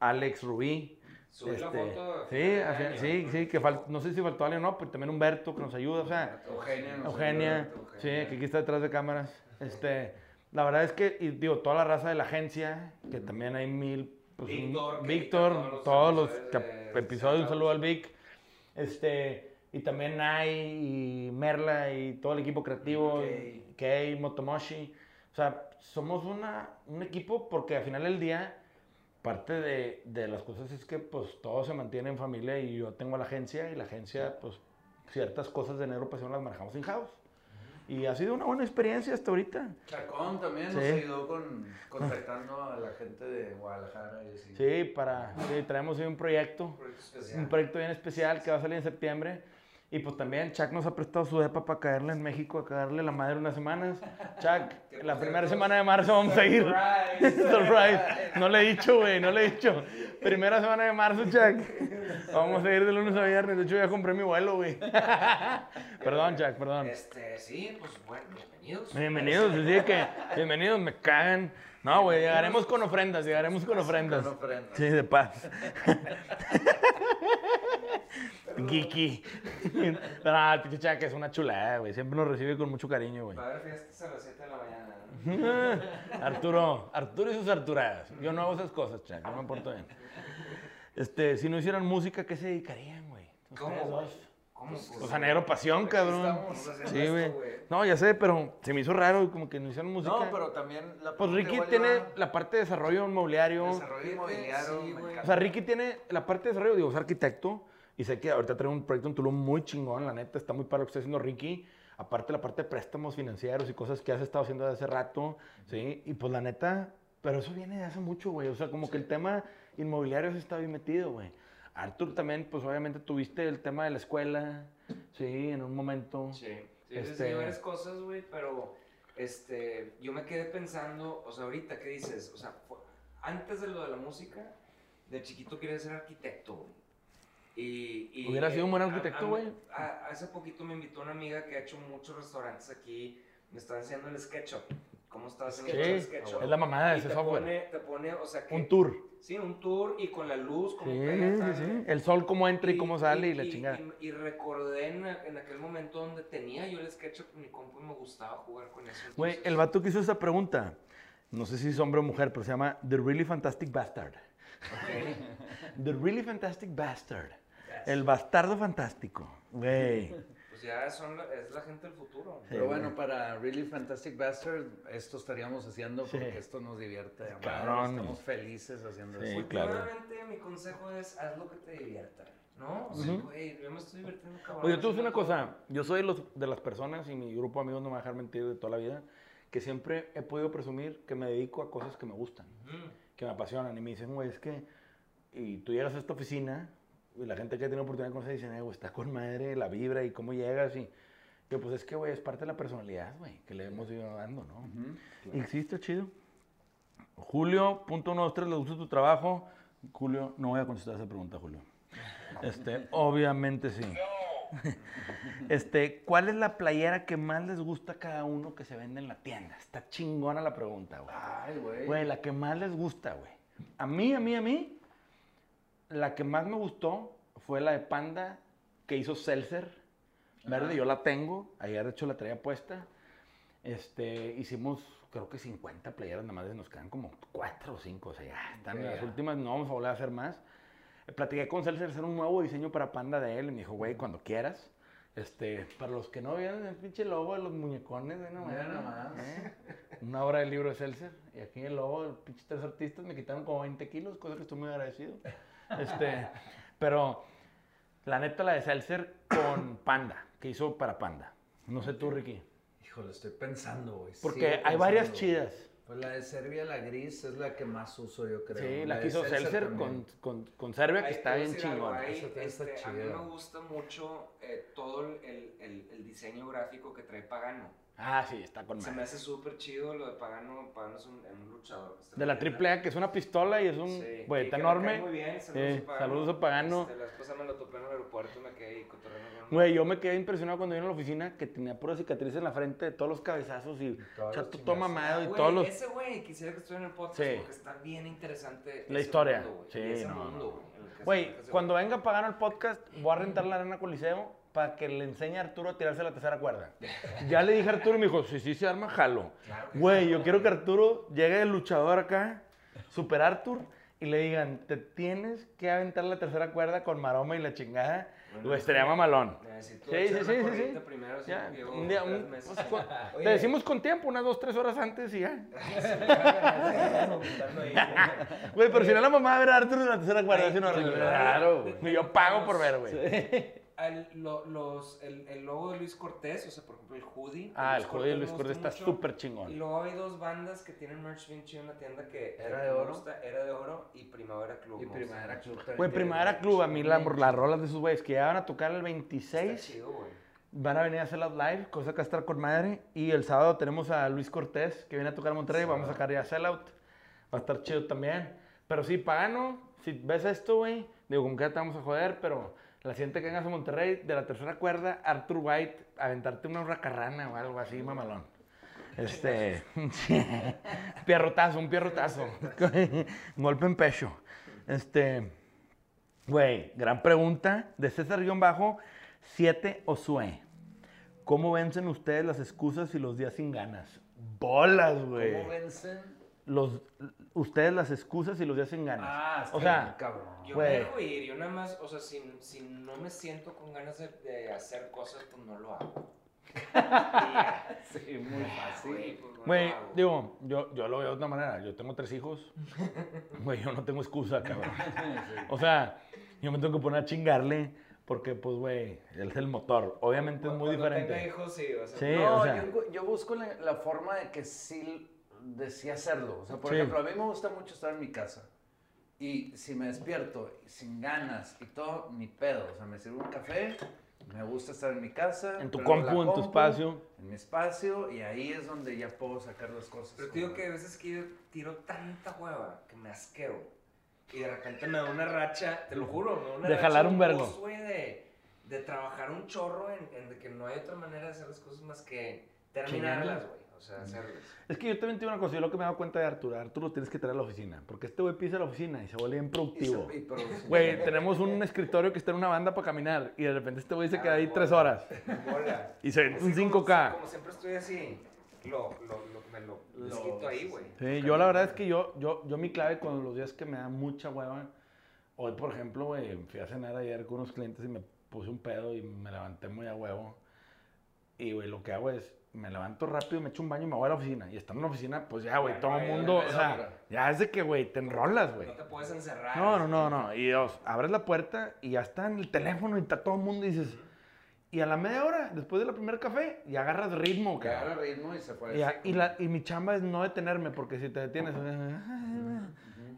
Alex, Rubí. Subí la este, foto. a sí, de año. sí, sí, que fal- no sé si faltó alguien o no, pero también Humberto que nos ayuda, o sea, Eugenia. nos Eugenia, ayudó. sí, que aquí está detrás de cámaras. Este, la verdad es que, y digo, toda la raza de la agencia, que también hay mil, pues, un- Víctor, Víctor, todos los episodios cap- de episodios, un Setups. saludo al Vic. Este, y también Nai y Merla y todo el equipo creativo, Kei. Kei, Motomoshi. O sea, somos una, un equipo porque al final del día, parte de, de las cosas es que pues todo se mantiene en familia y yo tengo la agencia y la agencia, pues ciertas cosas de Negro Pasión las manejamos in-house. Y ha sido una buena experiencia hasta ahorita. Chacón también nos Sí. ayudó con contactando a la gente de Guadalajara y así. Sí, para, sí, traemos ahí un proyecto. Proyecto especial. Un proyecto bien especial que va a salir en septiembre. Y pues también Chuck nos ha prestado su depa para caerle en México, a caerle la madre unas semanas. Chuck, la primera semana de marzo vamos a ir. Surprise. Surprise. No le he dicho, güey, no le he dicho. Primera semana de marzo, Chuck. Vamos a ir de lunes a viernes. De hecho, ya compré mi vuelo, güey. Perdón, Chuck, perdón. Este, sí, pues bueno, bienvenidos. Bienvenidos, así que, bienvenidos, me cagan. No, güey, llegaremos con ofrendas, llegaremos con ofrendas. Con ofrendas. Sí, de paz. Geeky. Pero no, el pinche Chuck es una chulada, güey. Siempre nos recibe con mucho cariño, güey. Va a haber fiestas a las 7 de la mañana. ¿no? Arturo, Arturo y sus Arturadas. Yo no hago esas cosas, Chuck, yo me porto bien. Este, si no hicieran música, ¿qué se dedicarían, güey? ¿Cómo, dos. ¿Cómo? Pues a negro pasión, cabrón. estamos haciendo Sí, güey. No, ya sé, pero se me hizo raro como que no hicieron música. No, pero también la Pues Ricky tiene iba- la parte de desarrollo inmobiliario. Desarrollo inmobiliario. Sí. O sea, Ricky tiene la parte de desarrollo, digo, es arquitecto. Y sé que ahorita trae un proyecto en Tulum muy chingón, la neta, está muy para lo que está haciendo Ricky. Aparte la parte de préstamos financieros y cosas que has estado haciendo desde hace rato, ¿sí? Y pues la neta, pero eso viene de hace mucho, güey. O sea, como que el tema inmobiliario se está bien metido, güey. Artur también, pues obviamente tuviste el tema de la escuela, ¿sí? En un momento. Sí, sí, Este- sí, varias cosas, güey, pero este, yo me quedé pensando, o sea, ahorita, ¿qué dices? O sea, antes de lo de la música, de chiquito quería ser arquitecto, güey. Y, y- Hubiera sido un buen arquitecto, güey. Hace poquito me invitó una amiga que ha hecho muchos restaurantes aquí, me estaba enseñando el SketchUp. ¿Cómo está haciendo Sí, es la mamada de ese te software. Pone, te pone, o sea, que... Un tour. Sí, un tour y con la luz, como Sí, pega, sí. El sol cómo entra y, cómo sale y, la chingada. Y, y recordé en, en aquel momento donde tenía yo el SketchUp con mi compu y me gustaba jugar con eso. Güey, el vato que hizo esa pregunta, no sé si es hombre o mujer, pero se llama The Really Fantastic Bastard. The Really Fantastic Bastard. El bastardo fantástico. Güey. Pues ya son la- es la gente del futuro. Sí, Pero bueno, para Really Fantastic Bastard, esto estaríamos haciendo Sí. porque esto nos divierte. madre, Cabrón. Estamos felices haciendo Sí, esto. claro. Últimamente mi consejo es haz lo que te divierta, ¿no? O sea, Ujú. güey, yo me estoy divirtiendo cabrón. Oye, tú haciendo una cosa, yo soy de, los, de las personas, y mi grupo de amigos no me va a dejar mentir de toda la vida, que siempre he podido presumir que me dedico a cosas que me gustan, Ujú. que me apasionan. Y me dicen, güey, es que, y tú llegas a esta oficina, la gente que tiene oportunidad de conocer dicen, eh, güey, está con madre la vibra y cómo llegas. Y yo, pues es que, güey, es parte de la personalidad, güey, que le hemos ido dando, ¿no? Y existe, chido. Julio, punto uno, dos, tres, ¿le gusta tu trabajo? Julio, no voy a contestar esa pregunta, Julio. Este, obviamente sí. Este, ¿cuál es la playera que más les gusta a cada uno que se vende en la tienda? Está chingona la pregunta, güey. Ay, güey. Güey, la que más les gusta, güey. A mí, a mí, a mí, la que más me gustó fue la de Panda que hizo Seltzer. Verde, Ajá. yo la tengo. Ayer, de hecho, la traía puesta. Este, hicimos, creo que 50 playeras, nada más nos quedan como 4 o 5. O sea, ya están en las últimas, no vamos a volver a hacer más. Eh, Platiqué con Seltzer hacer un nuevo diseño para Panda de él. Y me dijo, güey, cuando quieras. Este, para los que no vieron el pinche logo de los muñecones, de mames, nomás. ¿eh? Una obra del libro de Seltzer. Y aquí el logo, los pinches tres artistas me quitaron como 20 kilos, cosa que estoy muy agradecido. Este, pero la neta, la de Seltzer con Panda, que hizo para Panda. No sé tú, Ricky. Híjole, estoy pensando, güey. Porque hay varias chidas. Pues la de Serbia, la gris, es la que más uso, yo creo. Sí, la de que hizo Seltzer con, con, con Serbia, que Ahí está bien chingón. este, a mí me gusta mucho eh, todo el, el, el diseño gráfico que trae Pagano. Ah, sí, está con Se me madre. hace súper chido lo de Pagano. Pagano es un, un luchador. que está De la muy bien. triple A, que es una pistola y es un, Sí, güey, y está me enorme. Muy bien, saludos, Eh, a Pagano. saludos a Pagano. Este, la esposa me lo topé en el aeropuerto y me quedé ahí. Güey, yo me quedé impresionado cuando vine a la oficina que tenía puras cicatrices en la frente de todos los cabezazos y chato todo mamado y Güey, todos los... Ese güey quisiera que estuviera en el podcast Sí. porque está bien interesante. La historia. mundo, güey, Sí, no, mundo, no. güey, cuando venga a pagar el podcast, voy a rentar la arena Coliseo para que le enseñe a Arturo a tirarse la tercera cuerda. Ya le dije a Arturo y me dijo, sí, sí, se arma, jalo. Claro Güey, yo quiero que Arturo llegue el luchador acá, Super Arthur, y le digan, te tienes que aventar la tercera cuerda con maroma y la chingada. Bueno, Güey, estaría mamalón. Necesito Sí, sí, sí, sí, sí. primero, Ya, llevo un día, un- meses. con- decimos con tiempo, unas dos, tres horas antes y ya. Güey, pero si no la mamá va a ver a Arturo en la tercera cuerda, si no claro, güey. Yo pago por ver, güey. Al- lo- los, el, el logo de Luis Cortés, o sea, por ejemplo, el hoodie. Ah, el juego de Luis Cortés está súper Y chingón. luego hay dos bandas que tienen merch bien chido en la tienda que Era de oro. gusta, Era de oro y Primavera Club. Y Primavera Club también. Güey, Primavera Club, a mí la- las rolas de esos güeyes que ya van a tocar el Está 26, chido, güey. van a venir a hacer las live, cosa que va a estar con madre. Y el sábado tenemos a Luis Cortés, que viene a tocar a Monterrey, vamos a sacar ya Sellout. Va a estar chido también. Pero sí, pagano, si ves esto, güey, digo, que ya te vamos a joder, pero la siguiente que vengas a Monterrey, de la tercera cuerda, Arthur White, aventarte una hurracarrana o algo así, mamalón. Este, pierrotazo, un pierrotazo. Golpe en pecho. Este, güey, gran pregunta de César-Bajo, 7 Osue. ¿Cómo vencen ustedes las excusas y los días sin ganas? Bolas, güey. ¿Cómo vencen? Los, ustedes las excusas y los días sin ganas. Ah, está o sea, bien, cabrón. Yo me dejo ir, yo nada más, o sea, si, si no me siento con ganas de, de hacer cosas, pues no lo hago. Sí, muy fácil. Güey, pues no Güey, digo, yo, yo lo veo de otra manera. Yo tengo tres hijos. Güey, yo no tengo excusa, cabrón. O sea, yo me tengo que poner a chingarle porque, pues, güey, él es el motor. Obviamente es muy Cuando tenga diferente. hijos, sí, o sea, Sí, no, o sea. yo, yo busco la, la forma de que sí decía hacerlo. O sea, por Sí. ejemplo, a mí me gusta mucho estar en mi casa. Y si me despierto sin ganas y todo, ni pedo. O sea, me sirvo un café, me gusta estar en mi casa. En tu la compu, en tu espacio. En mi espacio, y ahí es donde ya puedo sacar las cosas. Pero te digo que a veces que yo tiro tanta hueva que me asqueo. Y de repente me da una racha, te lo juro, me da una De racha jalar de un vergo. de, de trabajar un chorro en, en de que no hay otra manera de hacer las cosas más que terminarlas, güey. O sea, hacerlas. Es que yo también tengo una cosa, yo lo que me he dado cuenta de Arturo, Arturo lo tienes que traer a la oficina, porque este güey pisa la oficina y se vuelve bien productivo. Güey, tenemos un escritorio que está en una banda para caminar y de repente este güey se queda ahí Ah, tres bola. horas Bola. y se un que como- 5K. Como siempre estoy así, lo, lo, lo, me lo, Lo- desquito ahí, güey. Sí, yo la verdad es que yo, yo, yo mi clave cuando los días que me da mucha hueva, hoy por ejemplo, güey, fui a cenar ayer con unos clientes y me puse un pedo y me levanté muy a huevo. Y, güey, lo que hago es, me levanto rápido, me echo un baño y me voy a la oficina. Y estando en la oficina, pues ya, güey, todo el mundo, o sea, otra. ya es de que, güey, te enrolas, güey. No te puedes encerrar. No, no, no, no. Y dos, abres la puerta y ya está en el teléfono y está todo el mundo y dices... Y a la media hora, después de la primer café, ya agarras ritmo, cabrón. agarra ritmo y se fue. Y, y, la- y mi chamba es no detenerme, porque si te detienes,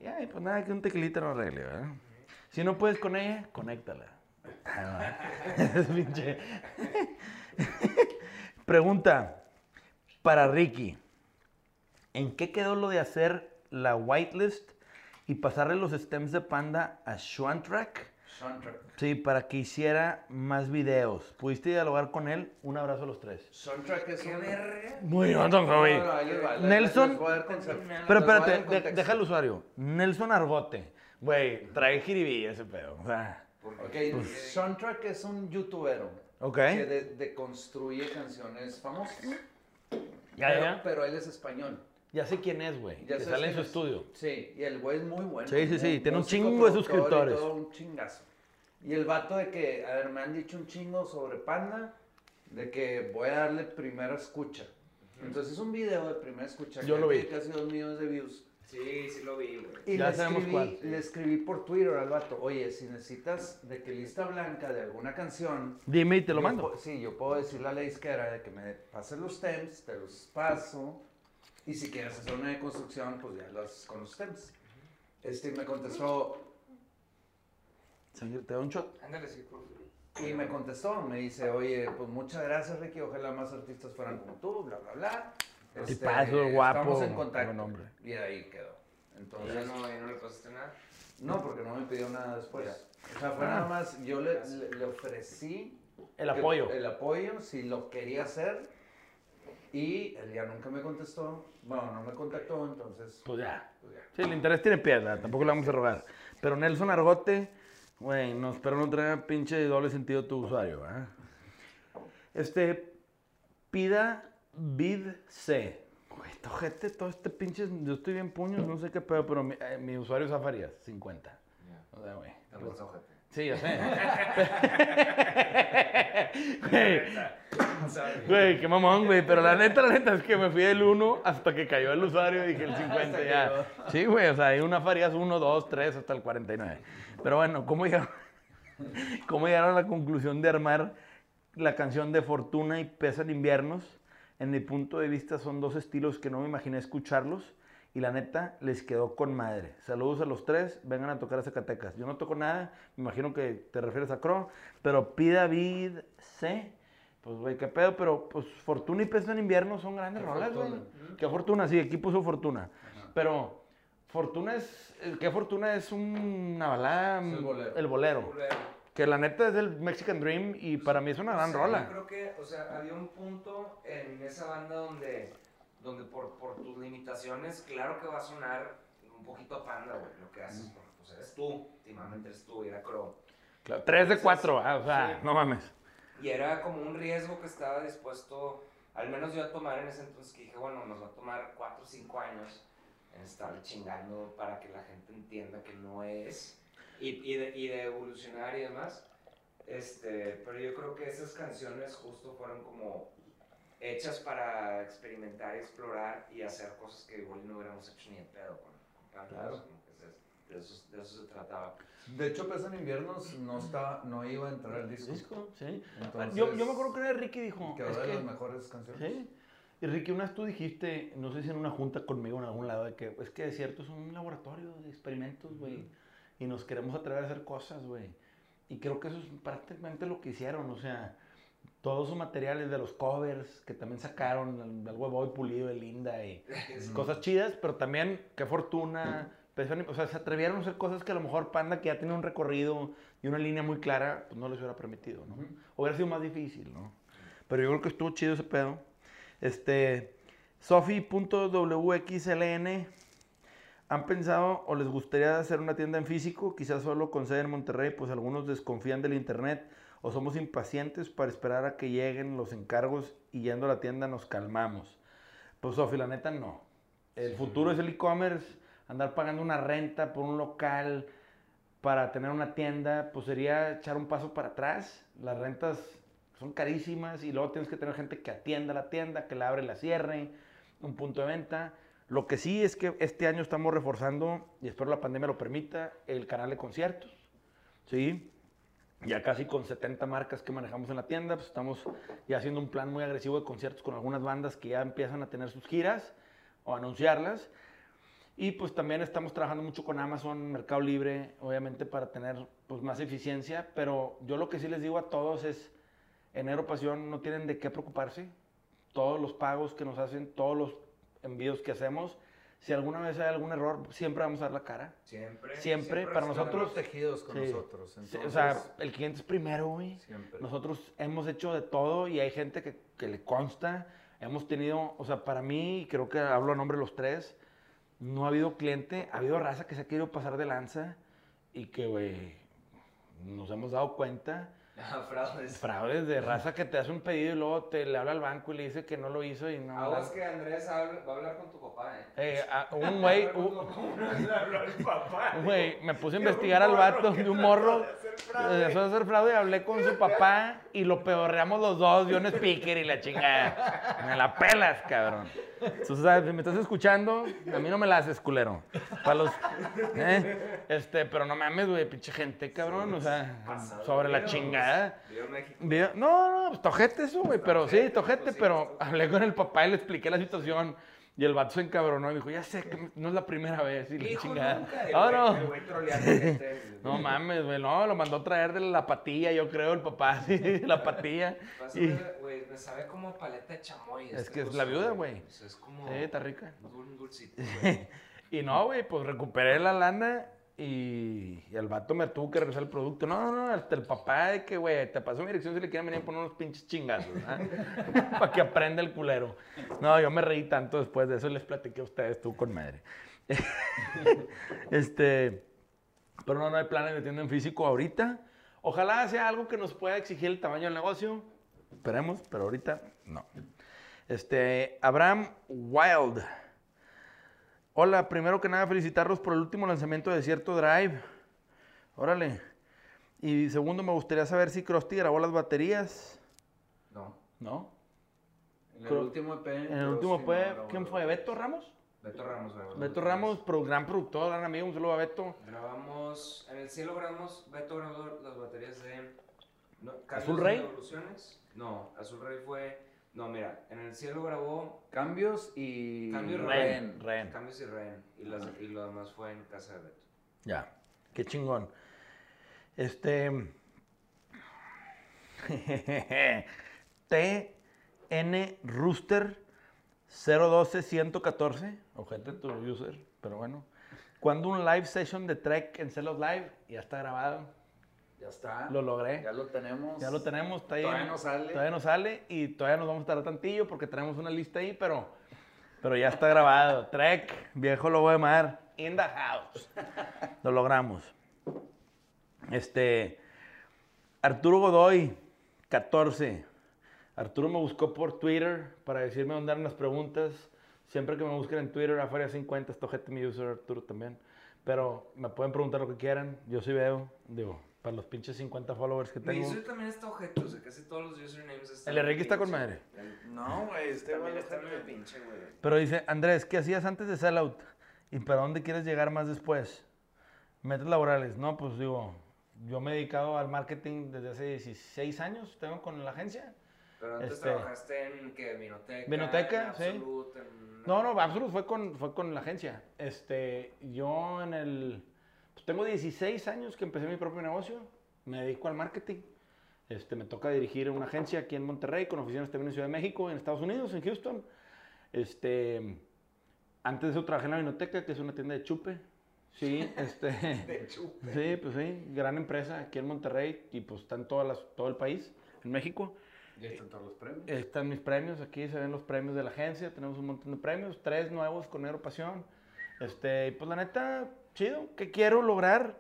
y ay, pues nada, que un tequilita no arregle, ¿verdad? Si no puedes con ella, conéctala. Es pinche. Pregunta para Ricky. ¿En qué quedó lo de hacer la whitelist y pasarle los stems de panda a Schwantrack? Soundtrack. Sí, para que hiciera más videos. ¿Pudiste dialogar con él? Un abrazo a los tres. Soundtrack es ¡Qué un... Muy bien, les- Nelson-. Pero espérate, deja el usuario. Nelson Argote. Güey, trae jiribilla ese pedo. O sea, Porque- Ok, Soundtrack es un youtubero ok. que de- deconstruye canciones famosas. Ya, pero, ya. pero él es español. Ya sé quién es, güey. Ya Que sale en su es. estudio. Sí, y el güey es muy bueno. Sí, sí, sí, tiene un chingo de productor y suscriptores. todo un chingazo. Y el vato de que, a ver, me han dicho un chingo sobre Panda, de que voy a darle primera escucha. Entonces es un video de primera escucha. Yo que lo vi. tiene casi dos millones de views. Sí, sí lo vi, güey. Y Ya le, sabemos escribí, cuál. le escribí por Twitter al vato, oye, si necesitas de que lista blanca de alguna canción, Dime y te lo mando. Sí, yo puedo decirle a la disquera de que me pase los stems, te los paso. Y si quieres hacer una deconstrucción, pues ya lo haces con los stems. Este me contestó, ¿Te da un shot? Ándale, sí, por y me contestó, me dice, oye, pues muchas gracias Ricky, ojalá más artistas fueran como tú, bla, bla, bla. Este, Tipazo, guapo, Estamos en contacto. Y ahí quedó. Y Entonces, ya no, ya no le pasaste nada. no, porque no me pidió nada después. O sea, fue Ah. nada más, yo le, le, le ofrecí El apoyo. El, apoyo, si lo quería hacer. Y él ya nunca me contestó. Bueno, no me contactó, entonces. Pues ya. pues ya. Sí, el interés tiene piedra, tampoco le vamos a rogar. Pero Nelson Argote, güey, no espero no traiga pinche doble sentido tu usuario. Este, pida vid C. Güey, tojete, todo este pinche, yo estoy bien puños, no sé qué pedo, pero mi, eh, mi usuario es Zafarías, 50. Ya. O sea, güey. Sí, ya sé. Güey, Güey, qué mamón, güey. Pero la neta, la neta es que me fui del 1 hasta que cayó el usuario y dije el 50 Hasta que ya. Sí, güey, o sea, hay una Farías 1, 2, 3 hasta el 49. Pero bueno, ¿cómo llegaron, ¿cómo llegaron a la conclusión de armar la canción de Fortuna y Pesan Inviernos? En mi punto de vista son dos estilos que no me imaginé escucharlos y la neta les quedó con madre. Saludos a los tres, vengan a tocar a Zacatecas. Yo no toco nada, me imagino que te refieres a Cro, pero Pida Vid C. Pues, güey, qué pedo, pero pues Fortuna y Peso en invierno son grandes Qué rolas, güey. Qué fortuna, sí, aquí puso Fortuna. Pero Fortuna es, eh, qué fortuna es una balada, Es el bolero. el bolero. Bolero. Que la neta es del Mexican Dream y para mí es una gran rola. Yo creo que, o sea, había un punto en esa banda donde, donde por, por tus limitaciones, claro que va a sonar un poquito a panda, güey, lo que haces, porque pues eres tú, últimamente eres tú, y era Crow. Claro, tres de cuatro, ah, o sea, Sí. no mames. Y era como un riesgo que estaba dispuesto, al menos yo a tomar en ese entonces, que dije, bueno, nos va a tomar 4 o 5 años en estar chingando para que la gente entienda que no es, y, y, de, y de evolucionar y demás. Este, pero yo creo que esas canciones justo fueron como hechas para experimentar, explorar y hacer cosas que igual no hubiéramos hecho ni de pedo con, con Claro. que de, eso, de eso se trataba. De hecho, Pesan Inviernos no, estaba, no iba a entrar al disco. Disco, sí. Entonces, yo, yo me acuerdo que vez Ricky dijo. Quedó es de que- las mejores canciones. Sí. Y Ricky, una vez tú dijiste, no sé si en una junta conmigo en algún lado, de que es que cierto es un laboratorio de experimentos, güey. Y nos queremos atrever a hacer cosas, güey. Y creo que eso es prácticamente lo que hicieron, o sea, todos sus materiales de los covers que también sacaron, el huevo y pulido de Linda y cosas chidas, pero también, qué fortuna. pensaron- O sea, se atrevieron a hacer cosas que a lo mejor Panda, que ya tiene un recorrido y una línea muy clara, pues no les hubiera permitido, ¿no? Hubiera sido más difícil, ¿no? Pero yo creo que estuvo chido ese pedo. Este, Sofi.wxln, ¿han pensado o les gustaría hacer una tienda en físico? Quizás solo con sede en Monterrey, pues algunos desconfían del internet o somos impacientes para esperar a que lleguen los encargos y yendo a la tienda nos calmamos. Pues Sofi, la neta no. El futuro es el e-commerce, andar pagando una renta por un local para tener una tienda, pues sería echar un paso para atrás. Las rentas son carísimas y luego tienes que tener gente que atienda la tienda, que la abre y la cierre, un punto de venta. Lo que sí es que este año estamos reforzando, y espero la pandemia lo permita, el canal de conciertos. ¿sí? Ya casi con 70 marcas que manejamos en la tienda, pues estamos ya haciendo un plan muy agresivo de conciertos con algunas bandas que ya empiezan a tener sus giras o anunciarlas. Y pues también estamos trabajando mucho con Amazon, Mercado Libre, obviamente para tener pues más eficiencia, pero yo lo que sí les digo a todos es, enero pasión no tienen de qué preocuparse, todos los pagos que nos hacen, todos los envíos que hacemos, si alguna vez hay algún error, siempre vamos a dar la cara. Siempre. Siempre, para están nosotros- protegidos con Sí. nosotros. Entonces, o sea, el cliente es primero, güey. siempre. Nosotros hemos hecho de todo y hay gente que, que le consta. Hemos tenido, o sea, para mí, creo que hablo a nombre de los tres, no ha habido cliente, ha habido raza que se ha querido pasar de lanza y que, güey, nos hemos dado cuenta. Ah, fraudes. Fraudes de raza que te hace un pedido y luego te le habla al banco y le dice que no lo hizo y no. Aguas que Andrés habla- va a hablar con tu papá, eh. Eh, a- un güey, un- papá, una vez le habló al papá. Güey, me puse a investigar al vato de un morro. Empezó a hacer fraude, hablé con su papá y lo pedorreamos los dos, yo un speaker y la chingada. Me la pelas, cabrón. Tú sabes, si me estás escuchando, a mí no me la haces, culero. Para los. ¿eh? Este, pero no mames, güey, pinche gente, cabrón. O sea, sobre la de Viva México. Video- No, no, pues tojete eso, güey, pero sí, tojete, pues pero pues, hablé con el papá y le expliqué la situación. Y el vato se encabronó y me dijo, ya sé que no es la primera vez. Y Hijo, chingada. nunca. No, El no. güey- el güey troleando gente. No mames, güey, no, lo mandó a traer de la patilla, yo creo, el papá, sí, la patilla. Y, güey, me sabe como paleta de chamoy. Es que es la viuda, güey. O sea, es como... sí, está rica. Un dulcito, güey. Y no, güey, pues recuperé la lana y, el vato me tuvo que regresar el producto. No, no, no, hasta el papá de que, güey, te pasó mi dirección si le quieren venir a poner unos pinches chingazos, Para que aprenda el culero. No, yo me reí tanto después de eso les platiqué a ustedes, tú con madre. este, pero no, no hay planes de tienda en físico ahorita. Ojalá sea algo que nos pueda exigir el tamaño del negocio. Esperemos, pero ahorita no. Este, Abraham Wild. Hola, primero que nada felicitarlos por el último lanzamiento de Desierto Drive. Órale. Y segundo, me gustaría saber si Krusty grabó las baterías. No. ¿No? En el último EP. En el último sí, fue, no, no, ¿quién fue? ¿Beto Ramos? Beto Ramos. Beto Ramos, gran productor, gran amigo, un saludo a Beto. Grabamos, en el cielo grabamos, Beto grabó las baterías de... No, ¿Azul Rey? Evoluciones. No, Azul Rey fue... No, mira, en el cielo grabó Cambios y. Cambios y. Cambios y las, y lo demás fue en casa de Beto. Ya, qué chingón. Este. TN Rooster 012114. Ojete tu user, pero bueno. Cuando un live session de Trek en Celos Live? Ya está grabado. Ya está. Lo logré. Ya lo tenemos. Ya lo tenemos, está ahí. Todavía no sale. Todavía no sale y todavía nos vamos a tardar tantillo porque tenemos una lista ahí, pero, pero ya está grabado. Trek, viejo lobo de mar, in the house. Lo logramos. Este, Arturo Godoy, 14. Arturo me buscó por Twitter para decirme dónde eran las preguntas. Siempre que me busquen en Twitter, afuera 50, esto gente mi user, Arturo también. Pero me pueden preguntar lo que quieran. Yo sí veo, digo, para los pinches 50 followers que Mi tengo. user también está objeto, o sea, casi todos los usernames están... El Enrique está con madre. No, güey, este También güey está medio pinche, güey. Pero dice, Andrés, ¿qué hacías antes de Sellout? ¿Y para dónde quieres llegar más después? Metas laborales. No, pues digo, yo me he dedicado al marketing desde hace 16 años, tengo con la agencia. Pero antes Este- trabajaste en, ¿qué? Vinoteca. Vinoteca, en sí. Absolute, en- No, no, Absolut fue con, fue con la agencia. Este, yo en el, pues tengo 16 años que empecé mi propio negocio, me dedico al marketing. Este, me toca dirigir una agencia aquí en Monterrey, con oficinas también en Ciudad de México, en Estados Unidos, en Houston. Este, antes de eso trabajé en la Vinoteca, que es una tienda de chupe. Sí, este, De chupe. sí, pues sí, gran empresa aquí en Monterrey y pues está en todas las, todo el país, en México. Ya están todos los premios. Están mis premios, aquí se ven los premios de la agencia, tenemos un montón de premios, tres nuevos con Negro Pasión. Este, y pues la neta, chido, ¿qué quiero lograr?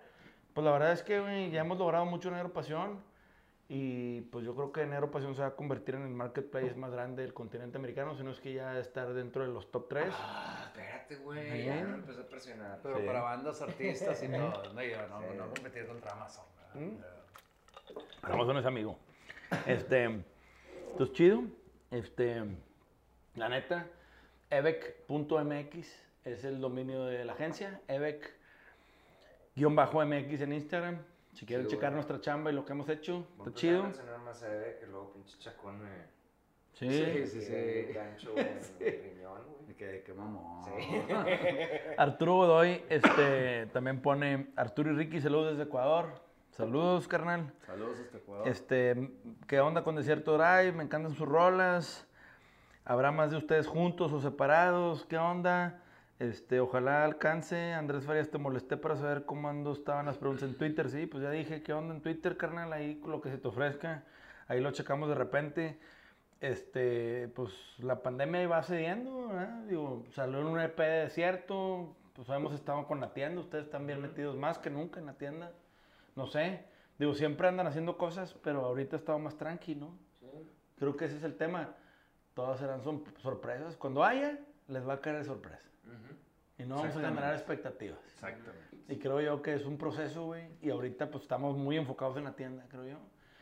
Pues la verdad es que ya hemos logrado mucho en Negro Pasión y pues yo creo que Negro Pasión se va a convertir en el marketplace más grande del continente americano, si no es que ya estar dentro de los top 3. Ah, espérate, güey. Ya me empezó a presionar. Pero Sí. para bandas, artistas y todo. No, yo no, Sí. no competir contra Amazon. ¿verdad? Amazon es amigo. Este, entonces chido. Este, la neta, evec.mx es el dominio de la agencia. Evec-mx en Instagram. Si quieren Sí, checar güey. nuestra chamba y lo que hemos hecho, a está a chido. mencionar más a Eve, que luego pinche chacón me... Sí. Sí, sí, que sí. gancho en el riñón, güey. Qué, qué mamón. Sí. Arturo Godoy este, también pone Arturo y Ricky, saludos desde Ecuador. Saludos, carnal. Saludos hasta Ecuador. Este, ¿qué onda con Desierto Drive? Me encantan sus rolas. ¿Habrá más de ustedes juntos o separados? ¿Qué onda? Este, ojalá alcance. Andrés Farias, te molesté para saber cómo ando, estaban las preguntas en Twitter. Sí, pues ya dije, ¿qué onda en Twitter, carnal? Ahí lo que se te ofrezca. Ahí lo checamos de repente. Este, pues la pandemia va cediendo, ¿verdad? Digo, salió en un EP de desierto. Pues hemos estado con la tienda. Ustedes están bien metidos más que nunca en la tienda. No sé. Digo, siempre andan haciendo cosas, pero ahorita estaba más tranqui, ¿no? Creo que ese es el tema. Todas serán son sorpresas. Cuando haya, les va a caer de sorpresa. Y no vamos a generar expectativas. Exactamente. Y creo yo que es un proceso, güey. Y ahorita pues estamos muy enfocados en la tienda, creo yo.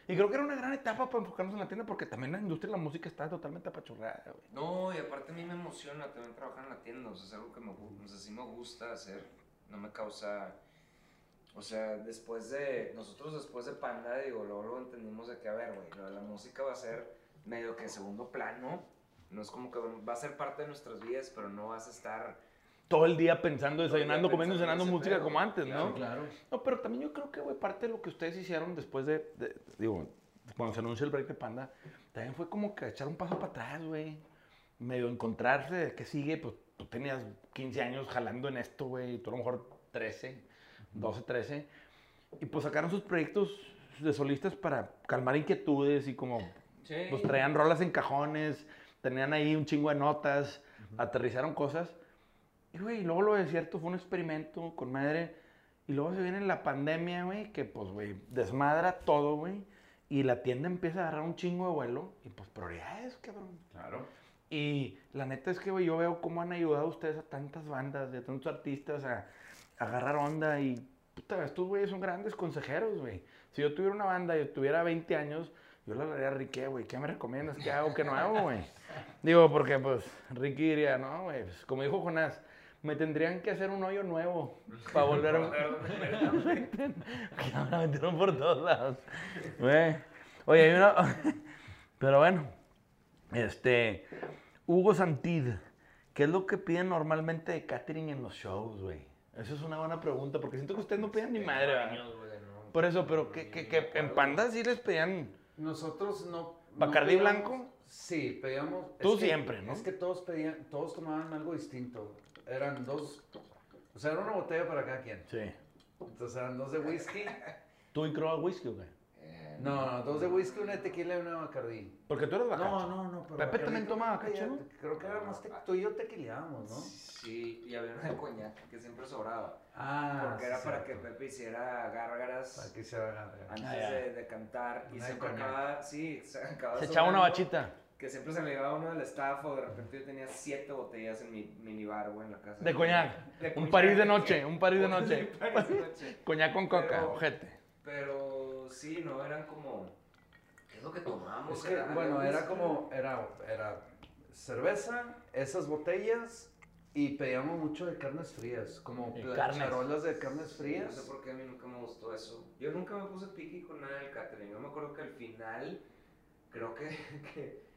Y creo que era una gran etapa para enfocarnos en la tienda porque también la industria de la música está totalmente apachurrada, güey. No, y aparte a mí me emociona también trabajar en la tienda, o sea, es algo que me, o sea, sí me gusta hacer, no me causa, o sea, después de, nosotros después de Panda, digo, luego lo entendimos de que, a ver, güey, la música va a ser medio que segundo plano, no es como que va a ser parte de nuestras vidas, pero no vas a estar, Todo el día pensando, desayunando, comiendo, cenando música pedo, como antes, claro, ¿no? Claro. No, pero también yo creo que, güey, parte de lo que ustedes hicieron después de, de- digo, cuando se anunció el break de Panda, también fue como que echar un paso para atrás, güey. Medio encontrarse qué sigue, pues tú tenías 15 años jalando en esto, güey, y tú a lo mejor 13, 12, 13. Y pues sacaron sus proyectos de solistas para calmar inquietudes y como, sí, pues traían rolas en cajones, tenían ahí un chingo de notas, aterrizaron cosas. Y, güey, y luego lo de cierto fue un experimento con madre. Y luego se viene la pandemia, güey, que pues, güey, desmadra todo, güey. Y la tienda empieza a agarrar un chingo de vuelo. Y pues, prioridades, cabrón. Claro. Y la neta es que, güey, yo veo cómo han ayudado ustedes a tantas bandas, a tantos artistas a, a agarrar onda. Y, puta, estos güeyes son grandes consejeros, güey. Si yo tuviera una banda y tuviera 20 años, yo le hablaría a Ricky, güey, ¿qué me recomiendas? ¿Qué hago? ¿Qué no hago, güey? Digo, porque, pues, Ricky diría, no, güey, pues, como dijo Jonás, me tendrían que hacer un hoyo nuevo para volver a... Me metieron por todos lados. Güey. Oye, hay una... Pero bueno, este... Hugo Santid, ¿qué es lo que piden normalmente de catering en los shows, güey? Esa es una buena pregunta, porque siento que ustedes no piden ni madre, años, güey, no. Por eso, pero que, que, que en Panda sí les pedían... Nosotros no. ¿Bacardí no pedíamos- blanco? Sí, pedíamos. Tú que- siempre, ¿no? Es que todos pedían, todos tomaban algo distinto. Eran dos. O sea, era una botella para cada quien. Sí. Entonces eran dos de whisky. ¿Tú y Croa Whisky o qué? Eh, No, no, dos de whisky, una de tequila y una de bacardí. Porque tú eres bacacho. No, no, no. pero Pepe también toma bacacho, ya- Creo que era más. te- Tú y yo tequileábamos, ¿no? Sí, y había una de coñac que siempre sobraba. Ah. Porque sí, era para que. Pepe hiciera gárgaras Para que se haga. antes Ah, de, de cantar. Y Una siempre coñac. acababa, sí, se acababa Se echaba una bachita. Que siempre se me llevaba uno del staff o de repente yo tenía siete botellas en mi minibar o en la casa. De coñac. De Un coñac. París de noche, un París de noche. Un París de noche. Coñac con coca, Pero- ojete. Pero sí, no, eran como... ¿Qué es lo que tomamos? Es que, bueno, era como, era, era cerveza, esas botellas y pedíamos mucho de carnes frías, como De pla- carnes. charolas de carnes No sé frías. por qué a mí nunca me gustó eso. Yo nunca me puse piqui con nada del catering. Yo me acuerdo que al final, creo que-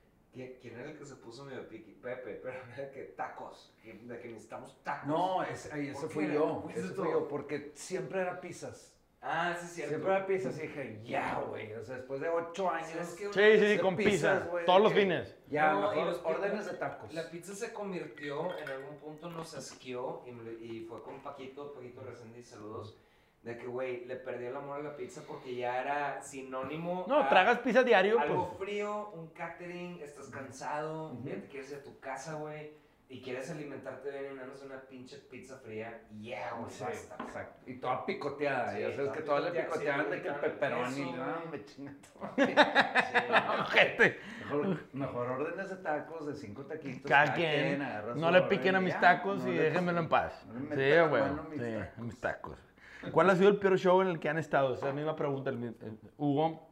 ¿quién era el que se puso medio piqui? Pepe, pero era que tacos, de que necesitamos tacos. No, ese, ay, ese ¿Por fui yo, ¿Por qué ese eso fui yo, porque siempre era pizzas. Ah, sí, es cierto. Siempre era pizzas y dije, ya, güey, o sea, después de ocho años. Sí, sí, sí, con pizzas, pizza. güey, Todos los fines. ya, No, y mejor los pi- órdenes de tacos. La pizza se convirtió, en algún punto nos asqueó y, y fue con Paquito, Paquito Reséndiz, saludos, de que, güey, le perdí el amor a la pizza porque ya era sinónimo No, a tragas pizza diario, algo pues. frío, un catering, estás cansado, ya te quieres ir a tu casa, güey, y quieres alimentarte bien y menos una pinche pizza fría, yeah, güey, Sí, basta. exacto. Y toda picoteada, Sí, ya sabes toda que todas le picoteada, picoteaban sí, de que el pepperoni, queso, no, me chinga todo. Sí, Ojete. Mejor, mejor órdenes de tacos de cinco taquitos. Cada quien. agarra No le piquen a mis tacos no y déjenmelo en paz. no le Sí, güey. mis Sí, tacos. a mis tacos. ¿Cuál ha sido el peor show en el que han estado? Esa es la misma pregunta, el el- Hugo.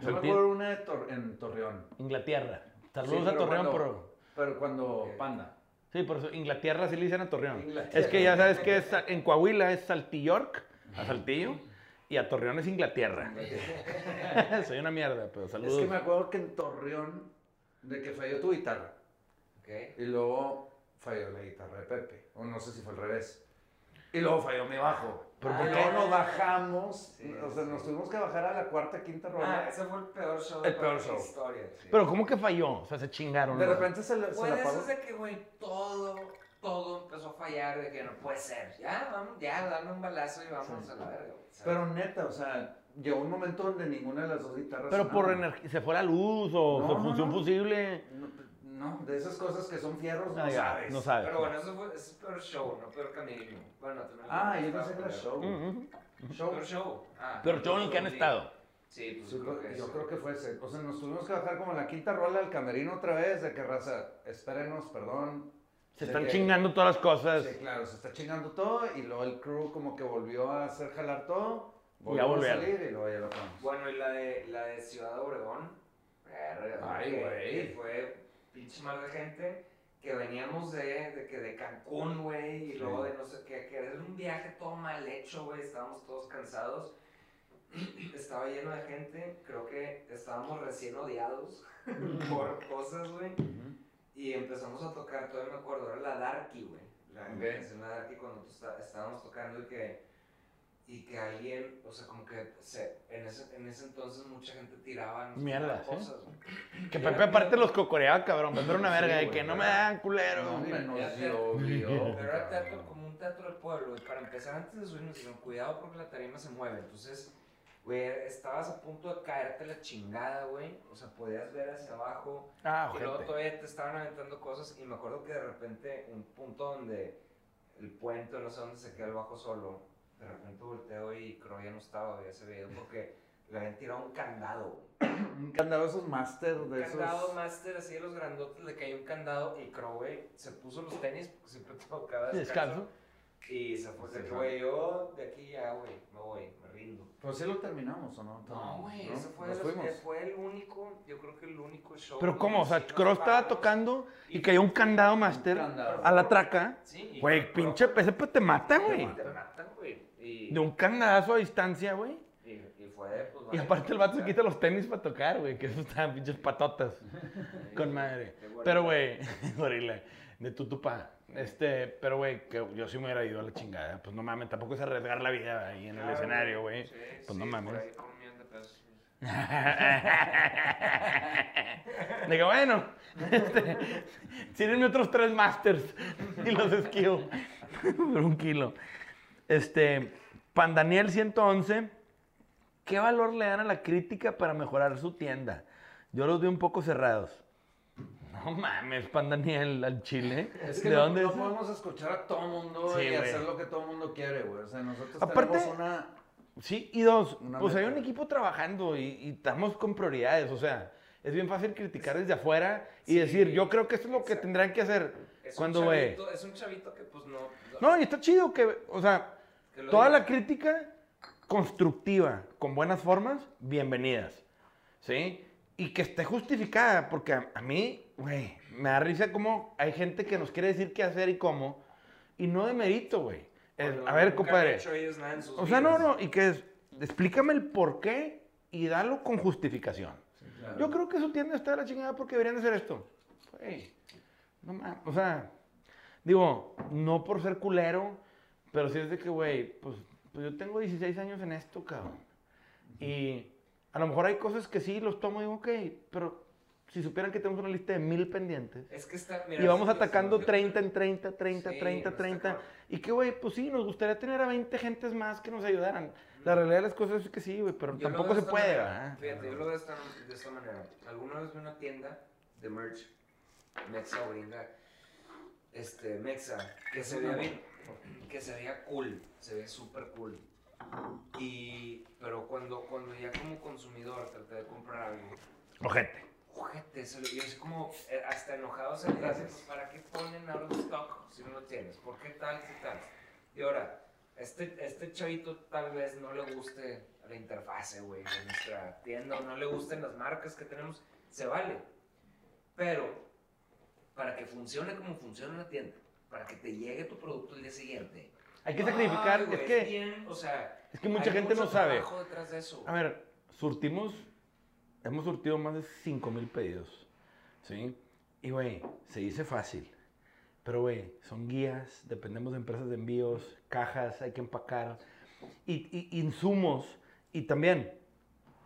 Yo me acuerdo una de Tor- en Torreón. Inglaterra. Saludos Sí, a Torreón, cuando- pero... Pero cuando. Panda. Sí, por eso Inglaterra sí le dicen a Torreón. Inglaterra. Es que ya sabes que es, en Coahuila es Saltillork, a Saltillo, y a Torreón es Inglaterra. Soy una mierda, pero saludos. Es que me acuerdo que en Torreón, de que falló tu guitarra. Ok. Y luego falló la guitarra de Pepe. O no sé si fue al revés. Y luego falló mi bajo. ¿Pero y por luego qué? nos bajamos. Sí, o sea, sí. nos tuvimos que bajar a la cuarta, quinta Ah, ronda. ese fue el peor show El de peor la show. historia. sí. Pero ¿cómo que falló? O sea, se chingaron. de ¿no? repente se, le, se Fue la de que, güey, todo, todo empezó a fallar, de que no puede ser. Ya, vamos, ya, dame un balazo y Sí. a la verga. güey, ¿sabes? Pero neta, o sea, llegó un momento donde ninguna de las dos guitarras. Pero por energía, ¿se fue la luz o No, su no, función no. fusible? No, de esas cosas que son fierros, no Ah, ya, sabes. no sabes. Pero bueno, eso fue, es peor show, no peor camerino. Bueno, también. Ah, yo pensé que era show. Mm, mm. Show. Peor show. Ah, Pero show en el que han estado. Sí, pues Sí, yo creo que yo sí. creo que fue ese. O sea, nos tuvimos que bajar como la quinta rola al camerino otra vez, de que raza, espérenos, perdón. Se están que- chingando todas las cosas. Sí, claro, se está chingando todo y luego el crew como que volvió a hacer jalar todo. Ya Volvió a salir y luego ya lo acabamos. Bueno, y la de, la de Ciudad Obregón. Ay, güey. Fue pinche mal de gente. Que veníamos de, de, que de Cancún, güey. Y Sí. luego de no sé qué. Que era un viaje todo mal hecho, güey. Estábamos todos cansados. Estaba lleno de gente. Creo que estábamos recién odiados por cosas, güey. Y empezamos a tocar, todavía me acuerdo, era la Darky, güey. La Ok. canción La Darky cuando tú está- estábamos tocando y que, y que alguien, o sea, como que se, en, ese, en ese entonces mucha gente tiraba nos Mierda, tiraba ¿sí? cosas, güey. Que Pepe aparte los cocoreaba, cabrón. Pepe era una Sí, verga de que no me pero- dan culero. No, Ya te- llovió. Pero era teatro, como un teatro de pueblo. Y para empezar, antes de subir, nos dijeron, cuidado porque la tarima se mueve. Entonces, güey, estabas a punto de caerte la chingada, güey. O sea, podías ver hacia abajo. Ah, Y luego todavía te estaban aventando cosas y me acuerdo que de repente un punto donde el puente, no sé dónde se queda el bajo solo, de repente volteo y creo ya no estaba, ya se veía porque le habían tirado un candado. güey. Un candado esos master Un de esos. candado master así de los grandotes, le cayó un candado y creo, güey, se puso los tenis porque siempre tocaba descalzo. Descanso. Y se fue, Se de que, güey, yo de aquí ya, güey, me voy, me rindo. Pero sí lo terminamos, ¿o no? No, güey, ¿No? ese fue, Nos los- fuimos. fue el único, yo creo que el único show. Pero ¿cómo? O sea, Cross estaba tocando y cayó un candado master Un candado. a la traca. Sí, y Güey, pinche ese pues te mata, güey. Te matan, güey. Y, De un candadazo a distancia, güey. y, y fue, pues, Y aparte el vato se quita los tenis para tocar, güey. Que eso estaban pinches patotas. Con madre. Pero, güey, gorila, de tu tupa. Este, pero, güey, que yo sí me hubiera ido a la chingada. Pues no mames, tampoco es arriesgar la vida ahí en el escenario, güey. Sí, Pues no mames. por ahí con. Digo, bueno, este, tírenme otros tres masters y los esquivo por un kilo. Este, Pan Daniel 111, ¿qué valor le dan a la crítica para mejorar su tienda? Yo los veo un poco cerrados. No mames, Pan Daniel al chile. Es que ¿De no, dónde no es? podemos escuchar a todo mundo Sí, y güey. hacer lo que todo mundo quiere, güey. O sea, nosotros Aparte- tenemos una... Sí, y dos, pues hay un equipo trabajando y, y estamos con prioridades, o sea, es bien fácil criticar desde afuera y Sí, decir, yo creo que esto es lo que exacto. tendrán que hacer. Es Cuando, un güey. chavito, es un chavito que, pues, no. No, y está chido que, o sea, toda diga. la crítica constructiva, con buenas formas, bienvenidas, ¿sí? Y que esté justificada, porque a, a mí, güey, me da risa como hay gente que nos quiere decir qué hacer y cómo, y no de mérito, güey. A ver, compadre. O sea, no, vidas. no, y que es, explícame el por qué y dalo con justificación. Yo creo que su tienda está de la chingada porque deberían de hacer esto. Güey, no mames, o sea, digo, no por ser culero, pero sí es de que, güey, pues, pues yo tengo 16 años en esto, cabrón. Y a lo mejor hay cosas que sí los tomo y digo, ok, pero si supieran que tenemos una lista de mil pendientes. Es que está. mira, Y vamos sí, atacando sí, 30 en 30, 30, Sí, 30, no está 30. cabrón. Y que, güey, pues sí, nos gustaría tener a 20 gentes más que nos ayudaran. La realidad de las cosas es que sí, güey, pero Yo tampoco se puede, manera. ¿verdad? Fíjate, yo lo veo de esta, de esta manera. Alguna vez vi una tienda de merch, Mexa o gringa, este, Mexa, que se veía bien, que se veía cool, se veía súper cool. Y, pero cuando, cuando ya como consumidor traté de comprar algo, Ojete. ojete, se lo- yo así como eh, hasta enojado se le pues, ¿para qué ponen out of stock si no lo tienes? ¿Por qué tal, qué tal? Y ahora, este, este chavito tal vez no le guste la interfase, güey, de nuestra tienda, o no le gusten las marcas que tenemos, se vale. Pero, para que funcione como funciona una tienda, para que te llegue tu producto el día siguiente. Hay que sacrificar, ay, güey, es que, bien, o sea, es que mucha hay gente no mucho sabe. trabajo detrás de eso. A ver, surtimos, hemos surtido más de 5 mil pedidos, ¿sí? Y, güey, se dice fácil, pero, güey, son guías, dependemos de empresas de envíos, cajas, hay que empacar, y, y- insumos, y también,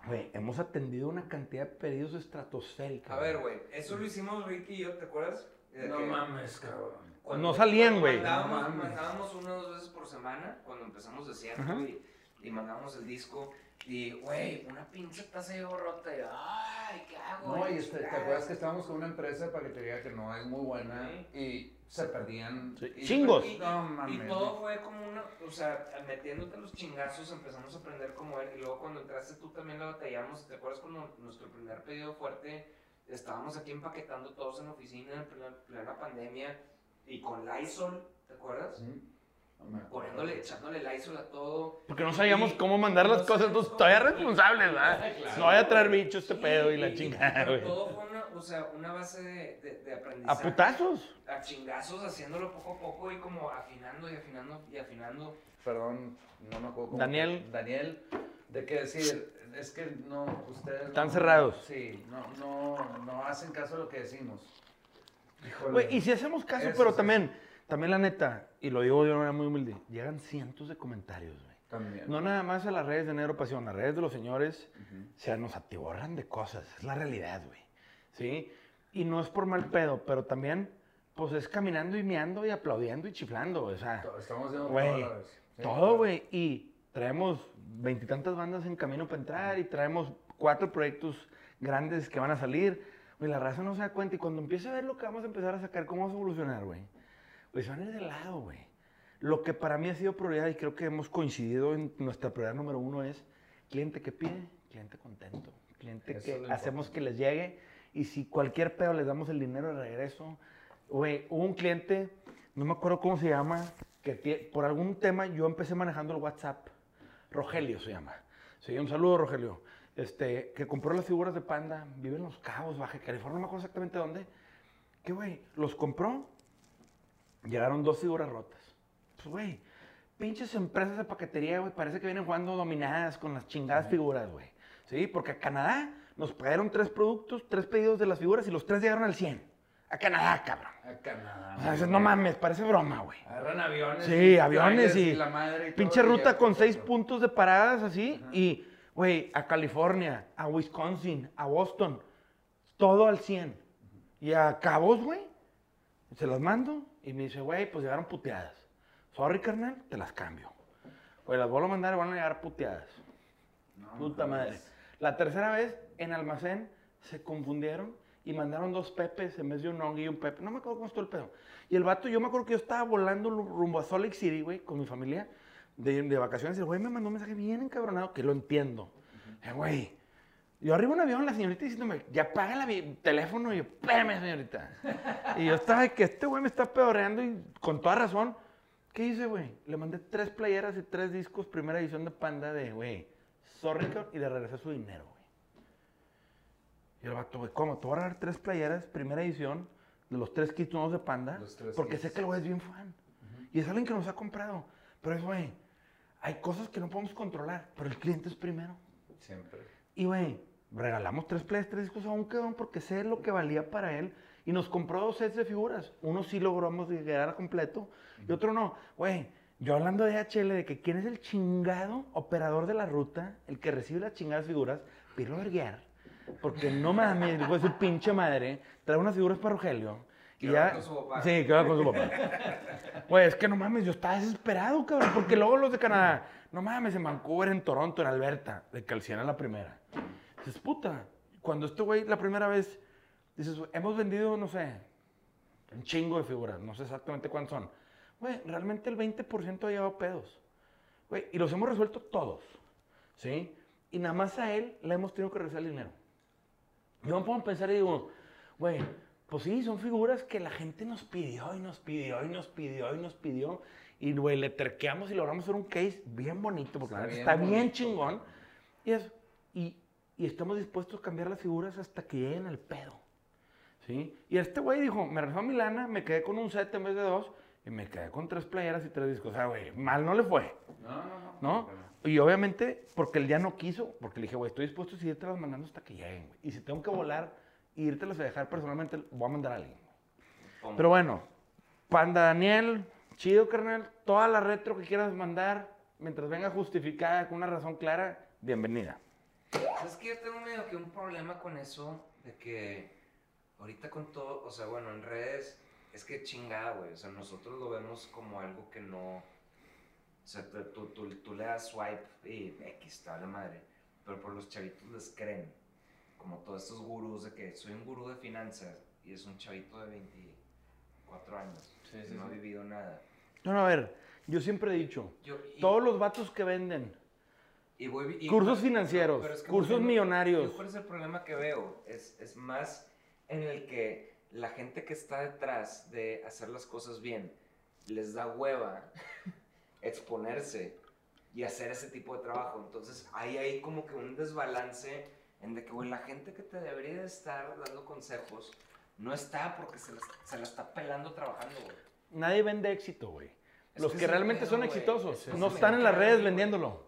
güey, hemos atendido una cantidad de pedidos estratosférica. A ver, güey, eso lo hicimos Ricky y yo, ¿te acuerdas? No que mames, cabrón. Cuando- No salían, güey. Mandábamos, No mames. mandábamos una o dos veces por semana, cuando empezamos de cierto, y, y mandábamos el disco, y, güey, una pinche taza llegó rota, y, ay, ¿qué hago? No, y este, ¿te acuerdas que estábamos con una empresa de paquetería que no es muy buena Sí. y se perdían? Sí. y- Chingos. Y, No y todo fue como una, o sea, metiéndote los chingazos empezamos a aprender como él. Y luego cuando entraste tú también la batallamos. ¿Te acuerdas cuando nuestro primer pedido fuerte estábamos aquí empaquetando todos en la oficina en plena, plena pandemia y con Lysol, ¿te acuerdas? Sí. No. Poniéndole, echándole Lysol a todo. Porque no sabíamos Y- cómo mandar las no cosas, entonces todavía cómo- responsables, ¿verdad? Claro. No vaya a traer bicho este Sí, pedo y la chingada, güey. Todo fue una, o sea, una base de, de, de A aprendizaje. putazos. A chingazos, haciéndolo poco a poco y como afinando y afinando y afinando. Perdón, no me acuerdo cómo. Daniel. Daniel, de qué decir, es que no, ustedes. Están no- cerrados. Sí, no, no, no hacen caso a lo que decimos. Güey, y si hacemos caso, Eso pero sí. también, también la neta, y lo digo de una manera muy humilde, llegan cientos de comentarios, güey. También. No nada más a las redes de Negro Pasión, las redes de los señores, Ujú. o sea, nos atiborran de cosas, es la realidad, güey. ¿Sí? Y no es por mal pedo, pero también, pues es caminando y meando y aplaudiendo y chiflando, o sea, Estamos viendo Güey, todo. Sí, todo, claro. güey. Y traemos veintitantas bandas en camino para entrar y traemos cuatro proyectos grandes que van a salir. Güey, la raza no se da cuenta y cuando empiece a ver lo que vamos a empezar a sacar, cómo vamos a evolucionar, güey, pues se van a ir de lado, güey. Lo que para mí ha sido prioridad y creo que hemos coincidido en nuestra prioridad número uno es cliente que pide, cliente contento. Cliente Eso que hacemos que les llegue y si cualquier pedo les damos el dinero de regreso. Güey, hubo un cliente, no me acuerdo cómo se llama, que por algún tema yo empecé manejando el WhatsApp. Rogelio se llama. Sí, un saludo, Rogelio. Este, que compró las figuras de Panda, vive en Los Cabos, Baja California, no me acuerdo exactamente dónde. Que, güey, los compró, llegaron dos figuras rotas. Pues, güey, pinches empresas de paquetería, güey, parece que vienen jugando dominadas con las chingadas figuras, güey. Sí, porque a Canadá nos pagaron tres productos, tres pedidos de las figuras y los tres llegaron al 100. A Canadá, cabrón. A Canadá. O sea, dices, no mames, parece broma, güey. Agarran aviones. Sí, y aviones trailers y la madre y Pinche y ruta con seis puntos de paradas así. Ajá. Y, güey, a California, a Wisconsin, a Boston. Todo al 100. Y a Cabos, güey. Se las mando y me dice, güey, pues llegaron puteadas. Sorry, carnal, te las cambio. Güey, las vuelvo a mandar y van a llegar puteadas. No, Puta madre. La tercera vez, en almacén, se confundieron y mandaron dos pepes en vez de un Ongi y un pepe. No me acuerdo cómo estuvo el pedo. Y el vato, yo me acuerdo que yo estaba volando rumbo a Salt Lake City, güey, con mi familia, de, de vacaciones. El güey me mandó un mensaje bien encabronado, que lo entiendo. Eh, güey, yo arriba en un avión, la señorita diciéndome, ya paga el teléfono. Y yo, espérame, señorita. y yo estaba de que este güey me está peoreando y con toda razón. ¿Qué hice, güey? Le mandé tres playeras y tres discos, primera edición de Panda de, güey, sorry, y le regresé su dinero, güey. Y el vato, güey, ¿cómo? Te voy a regalar tres playeras, primera edición, de los tres kits nuevos de Panda, porque kits. sé que el güey es bien fan. Y es alguien que nos ha comprado. Pero es, güey, hay cosas que no podemos controlar, pero el cliente es primero. Siempre. Y, güey, regalamos tres playas, tres discos a un cabrón porque sé lo que valía para él. Y nos compró dos sets de figuras. Uno sí logramos llegar a completo y otro no. Güey, yo hablando de HL, de que quién es el chingado operador de la ruta, el que recibe las chingadas figuras, Pirlo Verguer. Porque no mames, hijo de su pinche madre, trae unas figuras para Rogelio. Y Que ya. va con su papá. Sí, que va con su papá. Güey, es que no mames, yo estaba desesperado, cabrón, porque luego los de Canadá, no mames, en Vancouver, en Toronto, en Alberta, de que al 100 a la primera. Dices, puta, cuando este güey la primera vez, dices, hemos vendido, no sé, un chingo de figuras, no sé exactamente cuántos son. Güey, realmente el 20% ha llevado pedos. Güey, y los hemos resuelto todos, ¿sí? Y nada más a él le hemos tenido que regresar el dinero. Yo me pongo a pensar y digo, güey, Pues sí, son figuras que la gente nos pidió y nos pidió y nos pidió y nos pidió. Y, güey, le terqueamos y logramos hacer un case bien bonito, porque Está bien está bien chingón. Y, eso, y, y estamos dispuestos a cambiar las figuras hasta que lleguen al pedo. ¿Sí? Y este güey dijo, me regresó a mi lana, me quedé con un set en vez de dos, y me quedé con tres playeras y tres discos. O sea, güey, mal no le fue. No, no, no. ¿no? Y obviamente, porque él ya no quiso, porque le dije, güey, estoy dispuesto a seguirte las mandando hasta que lleguen, güey. Y si tengo que volar e irte a dejar personalmente, voy a mandar a alguien. Pero bueno, Panda Daniel, chido, carnal. Toda la retro que quieras mandar, mientras venga justificada con una razón clara, bienvenida. ¿Sabes que yo tengo medio que un problema con eso? De que ahorita con todo, o sea, bueno, en redes, es que chingada, güey. O sea, nosotros lo vemos como algo que no. O sea, tú, tú, tú- tú le das swipe y X, está la madre. Pero por los chavitos les creen. Como todos estos gurús de que soy un gurú de finanzas y es un chavito de 24 años. Sí, y sí, no ha sí. vivido nada. No, no, a ver, yo siempre he dicho, Yo, y- todos los vatos que venden Y voy- y- Cursos financieros, pero es que cursos volviendo- millonarios. yo ¿Cuál es el problema que veo? Es, es más en el que la gente que está detrás de hacer las cosas bien les da hueva exponerse y hacer ese tipo de trabajo. Entonces hay ahí como que un desbalance en de que, güey, la gente que te debería de estar dando consejos no está porque se la, se la está pelando trabajando, güey. Nadie vende éxito, güey. Es Los que que, es realmente pedo, son güey. exitosos. Eso no están en las redes vendiéndolo.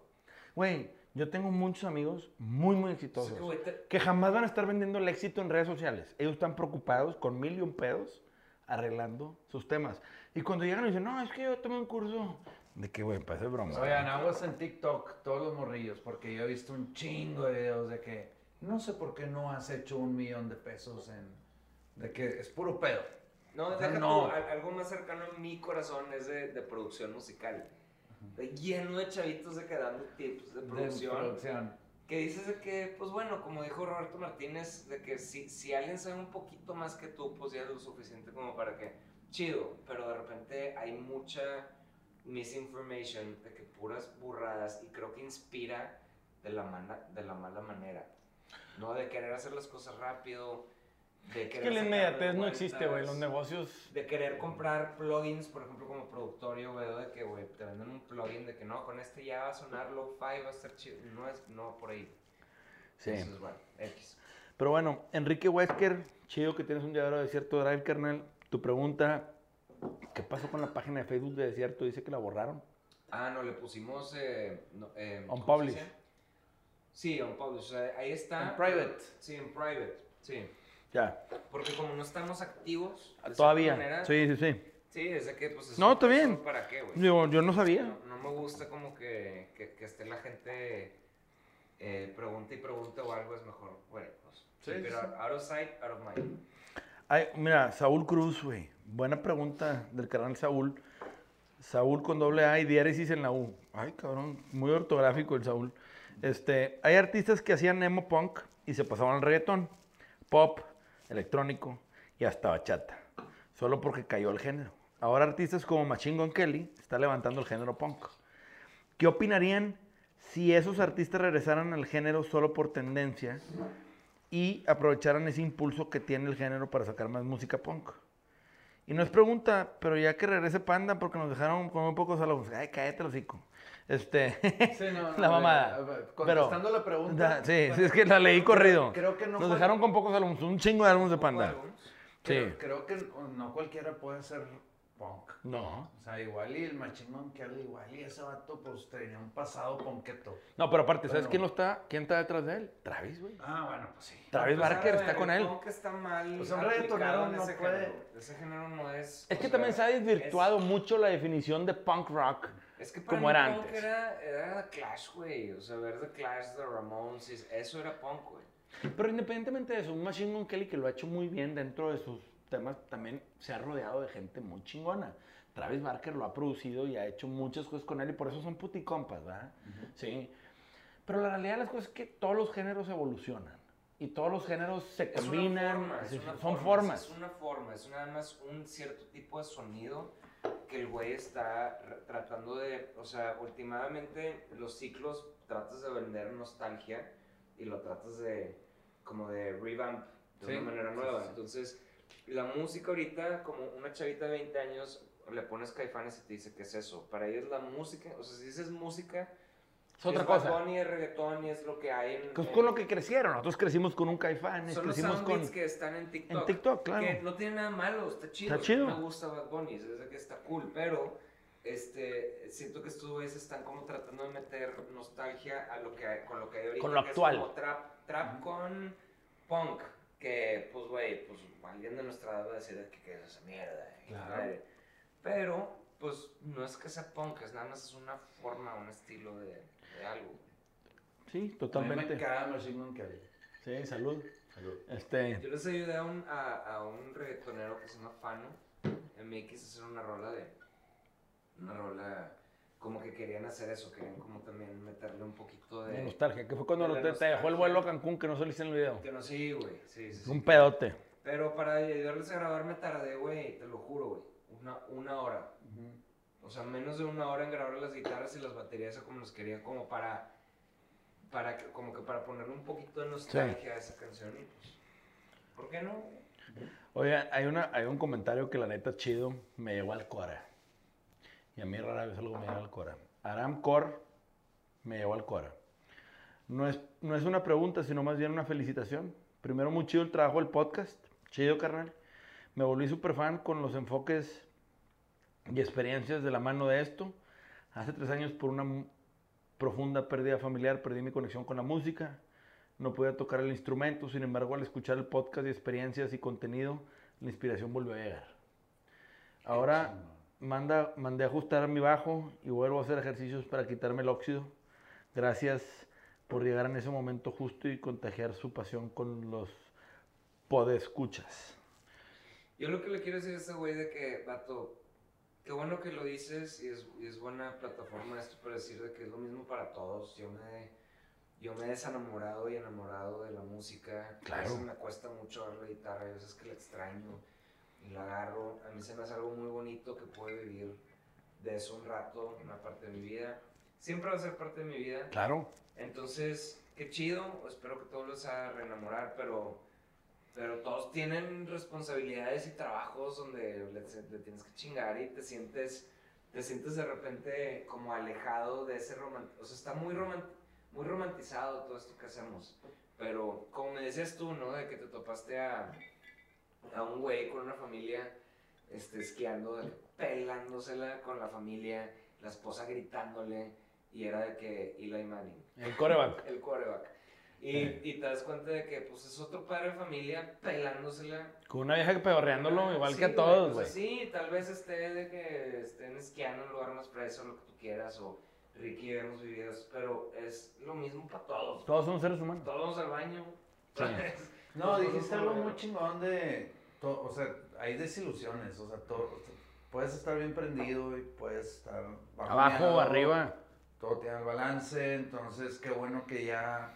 Güey, yo tengo muchos amigos muy, muy exitosos. que, güey, te- que jamás van a estar vendiendo el éxito en redes sociales. Ellos están preocupados con mil y un pedos arreglando sus temas. Y cuando llegan y dicen, no, es que yo tomé un curso. De que, güey, parece broma. Oigan, aguas en TikTok, todos los morrillos, porque yo he visto un chingo de videos de que no sé por qué no has hecho un millón de pesos en. de que es puro pedo. No, O sea, deja no. tú, al- algo más cercano a mi corazón es de, de producción musical. De lleno de chavitos de que dando tips de De producción. producción. Que dices de que, pues bueno, como dijo Roberto Martínez, de que si, si alguien sabe un poquito más que tú, pues ya es lo suficiente como para que, chido, pero de repente hay mucha misinformation, de que puras burradas, y creo que inspira de la, mana- de la mala manera. No de querer hacer las cosas rápido, de Es que la inmediatez no existe, güey. Los negocios. de querer comprar plugins, por ejemplo, como productor, yo veo de que, güey, te venden un plugin de que no, con este ya va a sonar lo-fi, va a estar chido. No es, no por ahí. Sí. Entonces, bueno, X. Pero bueno, Enrique Wesker, chido que tienes un llavero de Desierto Drive, carnal. Tu pregunta, ¿qué pasó con la página de Facebook de Desierto? Dice que la borraron. Ah, no, le pusimos. Eh, no, eh, On ¿cómo se publish. dice? Sí, on publish. O sea, ahí está. En private. Sí, en private. Sí. Ya. Porque como no estamos activos. Todavía. manera, Sí, sí, sí. Sí, es de que, pues. es No, está bien. ¿eso ¿Para qué, güey? Yo, yo no sabía. No, no me gusta como que, que, que esté la gente eh, pregunta y pregunta o algo, es mejor, güey, pues, Sí, it sí, out, out of sight, out of mind. Ay, mira, Saúl Cruz, güey. Buena pregunta del canal Saúl. Saúl con doble A y diéresis en la U. Ay, cabrón, muy ortográfico el Saúl. Este, hay artistas que hacían emo punk y se pasaban al reggaetón, pop, electrónico y hasta bachata, solo porque cayó el género. Ahora artistas como Machine Gun Kelly está levantando el género punk. ¿Qué opinarían si esos artistas regresaran al género solo por tendencia y aprovecharan ese impulso que tiene el género para sacar más música punk? Y no es pregunta, pero ya que regrese Panda porque nos dejaron con muy pocos alumnos. Ay, cállate, los hocico. Este, Sí, no, no, la mamada. ver, Pero- Contestando la pregunta. Da- sí, bueno, sí, es que la leí corrido. Creo que no Nos fue- dejaron con pocos alumnos, un chingo de alumnos de Panda. Creo, Sí. creo que no cualquiera puede ser punk. No. O sea, igual y el machingón que habla igual y ese vato pues tenía un pasado ponqueto. No, pero aparte, ¿sabes Bueno. quién no está? ¿Quién está detrás de él? Travis, güey. Ah, bueno, pues sí. Travis Pues, Barker ver, está con el él. punk está mal Pues un reggaetonero no ese puede- género. Ese género no es... Es que sea, también se ha desvirtuado es- mucho la definición de punk rock. Es que para como mí era punk antes. Era, era The Clash, güey. O sea, ver The Clash, The Ramones, eso era punk, güey. Pero independientemente de eso, un Machine Gun Kelly que lo ha hecho muy bien dentro de sus temas, también se ha rodeado de gente muy chingona. Travis Barker lo ha producido y ha hecho muchas cosas con él y por eso son puticompas, ¿verdad? Sí. Pero la realidad de las cosas es que todos los géneros evolucionan y todos los géneros se Es una combinan, forma, es sí, una son forma, formas. Es una forma, es nada más un cierto tipo de sonido que el güey está tratando de, o sea, últimamente los ciclos tratas de vender nostalgia y lo tratas de, como de revamp de Sí, una manera nueva. sí, sí. Entonces, la música ahorita, como una chavita de 20 años, le pones caifanes y te dice, ¿qué es eso? Para ellos la música, o sea, si dices música, Es otra es cosa. Bad Bunny, es reggaetón y es lo que hay en... Que es en- con lo que crecieron. Nosotros crecimos con un Caifanes, son los crecimos con... soundbeats que están en TikTok. en TikTok, claro. Que no tiene nada malo, está chido. Está chido. Me gusta Bad Bunny, es que está cool, pero este, siento que estos güeyes están como tratando de meter nostalgia a lo que hay, con lo que hay ahorita. Con lo que actual. Es como trap, trap con punk, que pues güey, pues alguien de nuestra edad va a decir que, que es esa mierda. y Claro. Pero pues no es que sea punk, es nada más es una forma, un estilo de, de algo. Sí, totalmente. Sí, salud. Salud. Este, Yo les ayudé a un, a, a un reggaetonero que se llama Fano MX a hacer una rola de. Una rola. Como que querían hacer eso, querían como también meterle un poquito de de. nostalgia, que fue cuando de te, te dejó el vuelo a Cancún que no saliste en el video. Que no, sí, güey. Sí, sí, sí. Un pedote. Pero para ayudarles a grabar me tardé, güey, te lo juro, güey. Una, una hora. O sea, menos de una hora en grabar las guitarras y las baterías, como los quería, como para. Para que, como que para ponerle un poquito de nostalgia a esa canción y pues. ¿Por qué no? Oye, hay, una, hay un comentario que la neta chido me llegó al Cora. Y a mí rara vez algo me llega al Cora. Aram Cor me llegó al Cora. No es, no es una pregunta, sino más bien una felicitación. Primero, muy chido el trabajo del podcast. Chido, carnal. Me volví súper fan con los enfoques y experiencias de la mano de esto. Hace tres años, por una profunda pérdida familiar, perdí mi conexión con la música. No podía tocar el instrumento, sin embargo, al escuchar el podcast y experiencias y contenido, la inspiración volvió a llegar. Ahora manda, mandé a ajustar mi bajo y vuelvo a hacer ejercicios para quitarme el óxido. Gracias por llegar en ese momento justo y contagiar su pasión con los podescuchas. Yo lo que le quiero decir a este güey de que, vato, qué bueno que lo dices y es, y es buena plataforma esto para decir de que es lo mismo para todos. Yo me, yo me he desenamorado y enamorado de la música. Claro. A veces me cuesta mucho ver la guitarra, a veces que la extraño y la agarro. A mí se me hace algo muy bonito que puedo vivir de eso un rato, una parte de mi vida. Siempre va a ser parte de mi vida. Claro. Entonces, qué chido, espero que todos los haga reenamorar, pero, pero todos tienen responsabilidades y trabajos donde le, le tienes que chingar y te sientes, te sientes de repente como alejado de ese romance. O sea, está muy, roman- muy romantizado todo esto que hacemos. Pero como me decías tú, ¿no? De que te topaste a, a un güey con una familia este, esquiando, pelándosela con la familia, la esposa gritándole, y era de que Eli Manning El coreback. el quarterback. Y, y te das cuenta de que pues es otro padre de familia pelándosela. Con una vieja pedorreándolo, igual Sí, que a todos, o güey. sea, sí, tal vez esté de que estén esquiando en un lugar más preso, lo que tú quieras, o Ricky vemos videos, pero es lo mismo para todos. Todos somos seres humanos. Todos al baño. Sí. No, dijiste algo al muy chingón de. to- o sea, hay desilusiones. O sea, todo, puedes estar bien prendido y puedes estar Abajo o arriba. Todo tiene el balance. Entonces, qué bueno que ya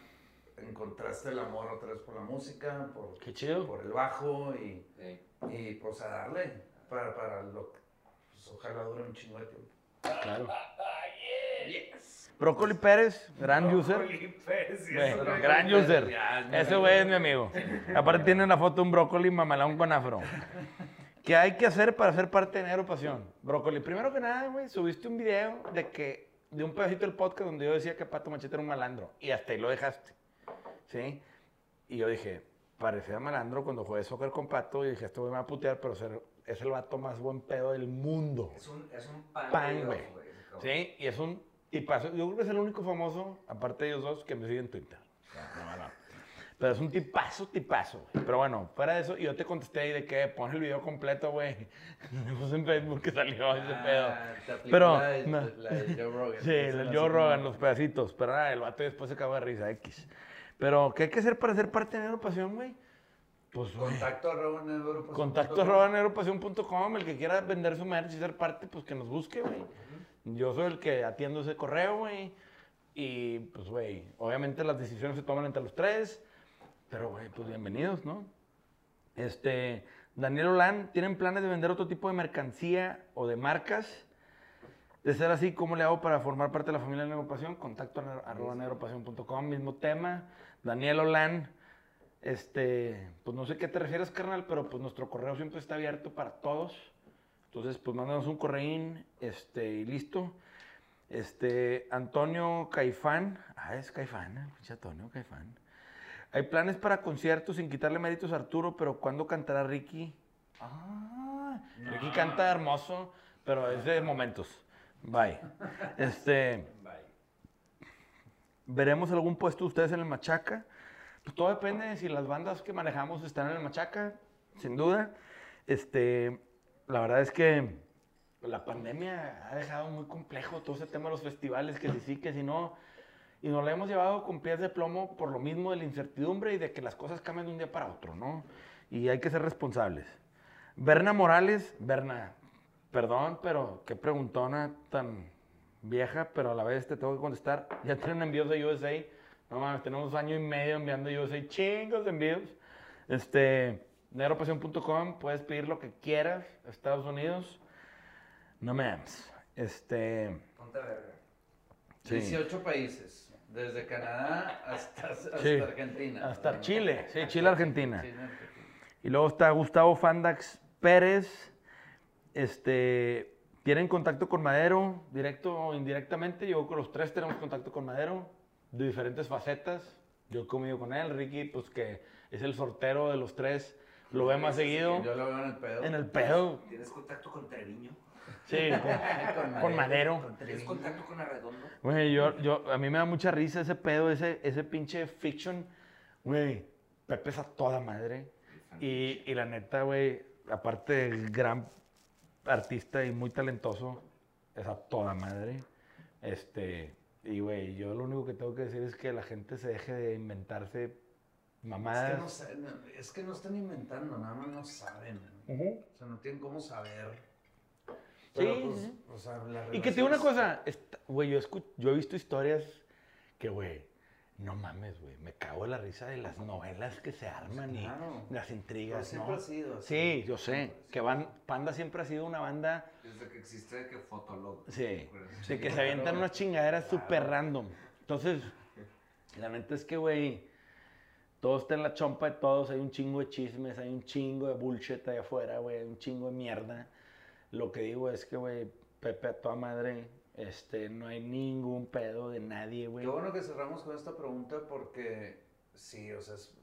encontraste el amor otra vez por la música, por, Qué chido. por el bajo y, Sí. y pues a darle para, para lo que. Pues, ojalá dure un chingo de tiempo. Claro. Brócoli Pérez, gran user. Brócoli Pérez, y Güey, eso, güey. gran user. Ya, es mi Ese güey es mi amigo. Aparte tiene una foto de un brócoli mamalón con afro. ¿Qué hay que hacer para ser parte de Negro Pasión? Brócoli, primero que nada, güey, subiste un video de que de un pedacito del podcast donde yo decía que Pato Machete era un malandro. Y hasta ahí lo dejaste. ¿Sí? Y yo dije, parecía malandro cuando jugué soccer con Pato. Y dije, esto me va a putear, pero ser- es el vato más buen pedo del mundo. Es un, es un pan, güey. Sí, y es un tipazo. Yo creo que es el único famoso, aparte de ellos dos, que me sigue en Twitter. No, no, no. Pero es un tipazo, tipazo. Pero bueno, fuera de eso, y yo te contesté ahí de que pon el video completo, güey. Me puse en Facebook que salió ese pedo. Ah, aplicó Pero, La de, no. la de Joe Rogan. Sí, el Joe Rogan, los pedacitos. Pero nada, el vato después se acabó de risa, X. Pero, ¿qué hay que hacer para ser parte de Negro Pasión, güey? Pues. Contacto arroba neuropasión Contacto arroba negropasión.com, el que quiera vender su merch y ser parte, pues que nos busque, güey. Yo soy el que atiendo ese correo, güey. Y pues, güey, obviamente las decisiones se toman entre los tres. Pero, güey, pues bienvenidos, ¿no? Este, Daniel Olan, ¿tienen planes de vender otro tipo de mercancía o de marcas? De ser así, ¿cómo le hago para formar parte de la familia de Negropasión? Contacto a arroba negropasión.com, mismo tema. Daniel Olan, Este, pues no sé qué te refieres, carnal, pero pues nuestro correo siempre está abierto para todos. Entonces, pues mándanos un correín, este, y listo. Este, Antonio Caifán. Ah, es Caifán, el pinche Antonio Caifán. Hay planes para conciertos sin quitarle méritos a Arturo, pero ¿cuándo cantará Ricky? Ah, Ricky canta hermoso, pero es de momentos. Bye. Este, ¿veremos algún puesto ustedes en el Machaca? Pues todo depende de si las bandas que manejamos están en el Machaca, sin duda. Este, la verdad es que la pandemia ha dejado muy complejo todo ese tema de los festivales, que si sí, que si no. Y nos lo hemos llevado con pies de plomo por lo mismo de la incertidumbre y de que las cosas cambian de un día para otro, ¿no? Y hay que ser responsables. Berna Morales, Berna, perdón, pero qué preguntona tan vieja, pero a la vez te tengo que contestar. Ya tienen envíos de USA. No mames, tenemos año y medio enviando USA, chingos de envíos. Este, negropasión.com, puedes pedir lo que quieras, Estados Unidos. No mames. Este, Ponte verga. sí. 18 países. Desde Canadá hasta, hasta Sí, Argentina. hasta Chile, sí, Chile, Argentina. No, Argentina. Y luego está Gustavo Fandax Pérez. Este, ¿Tienen contacto con Madero, directo o indirectamente? Yo con los tres tenemos contacto con Madero, de diferentes facetas. Yo he comido con él, Ricky, pues que es el sortero de los tres, lo ve más seguido. Yo lo veo en el pedo. En el pedo, ¿Tienes contacto con Treviño? sí, con, con Madero. ¿Tienes contacto con Arredondo? Güey, yo, yo, a mí me da mucha risa ese pedo, ese, ese pinche fiction. Güey, Pepe es a toda madre. Y, y la neta, güey, aparte del gran artista y muy talentoso, es a toda madre. Este, y güey, yo lo único que tengo que decir es que la gente se deje de inventarse Es que, mamadas. no, es que no están inventando, nada más no saben. O sea, no tienen cómo saber. Sí, pues, o sea, Y que te digo una cosa, güey, yo, yo he visto historias que, güey, no mames, güey, me cago en la risa de las novelas que se arman y Claro. las Pero intrigas, siempre ¿no? ha sido así. Sí, yo sé, que van, Panda siempre ha sido una banda, Desde que existe que Fotolog. sí, de que se claro. avientan unas chingaderas súper random. Entonces, la neta es que, güey, todo está en la chompa de todos, hay un chingo de chismes, hay un chingo de bullshit allá afuera, güey, hay un chingo de mierda. Lo que digo es que, güey, Pepe a toda madre, este, no hay ningún pedo de nadie, güey. Qué bueno que cerramos con esta pregunta porque sí, o sea, es,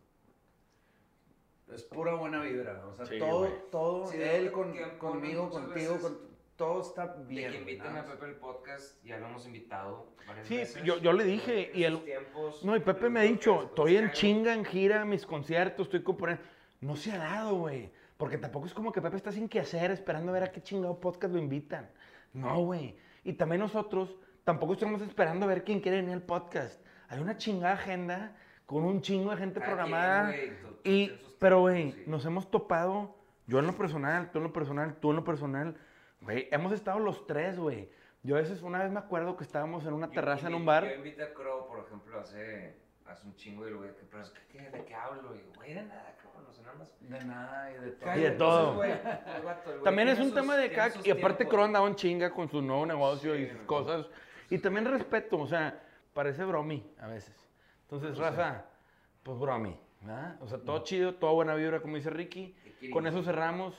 es pura buena vibra. O sea, Sí, todo, güey. todo, Sí, él con- conmigo, contigo, con, todo está De bien. que inviten nada a. Pepe al podcast, ya lo hemos invitado varias Sí, veces. yo- yo le dije, En y el- tiempos, No, y Pepe me ha dicho, estoy en cae- chinga, en gira, mis conciertos, estoy componiendo. No se ha dado, güey. Porque tampoco es como que Pepe está sin qué hacer, esperando a ver a qué chingado podcast lo invitan. No, güey. Y también nosotros tampoco estamos esperando a ver quién quiere venir al podcast. Hay una chingada agenda con un chingo de gente programada. y, pero, güey, sí. nos hemos topado, yo en lo personal, tú en lo personal, tú en lo personal. Güey, hemos estado los tres, güey. Yo a veces, una vez me acuerdo que estábamos en una Yo terraza en un bar. Yo invité a Crow, por ejemplo, hace, hace un chingo y el güey, pero es que, ¿qué- ¿de qué hablo? Y, güey, de nada, De nada y de todo. Y de todo. Entonces, güey, el vato, el güey También es un sus- tema de sus Y aparte. Crow andaba en chinga con su nuevo negocio y sus cosas. Y también respeto, o sea, parece bromi a veces. Entonces, raza, pues bromi, ¿verdad? O sea, todo chido, toda buena vibra, como dice Ricky. ¿Qué quiere Con eso cerramos.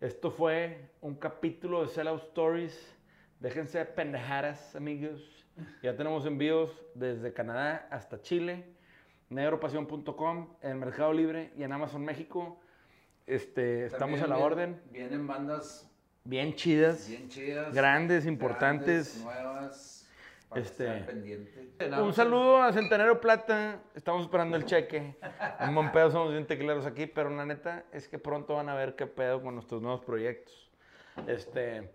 Esto fue un capítulo de Sellout Stories. Déjense de pendejadas, amigos. Ya tenemos envíos desde Canadá hasta Chile. Negropasión.com, en el Mercado Libre y en Amazon México. Este, estamos a la vienen- orden. Vienen bandas Bien chidas. bien chidas. Grandes, importantes. grandes, nuevas. Para Este, estar pendiente. Un saludo a Centenario Plata. Estamos esperando el cheque. En buen pedo somos bien tecleros aquí, pero la neta es que pronto van a ver qué pedo con nuestros nuevos proyectos. Este.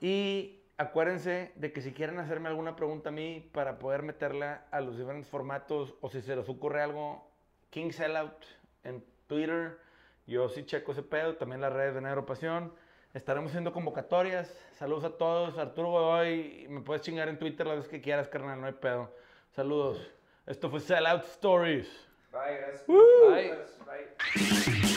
Y acuérdense de que si quieren hacerme alguna pregunta a mí para poder meterla a los diferentes formatos o si se les ocurre algo, King Sellout en Twitter. Yo sí checo ese pedo, también las redes de Negro Pasión. Estaremos haciendo convocatorias. Saludos a todos. Arturo Godoy, me puedes chingar en Twitter las veces que quieras, carnal, no hay pedo. Saludos. Esto fue Sellout Stories. Bye, gracias. Woo. Bye. Bye.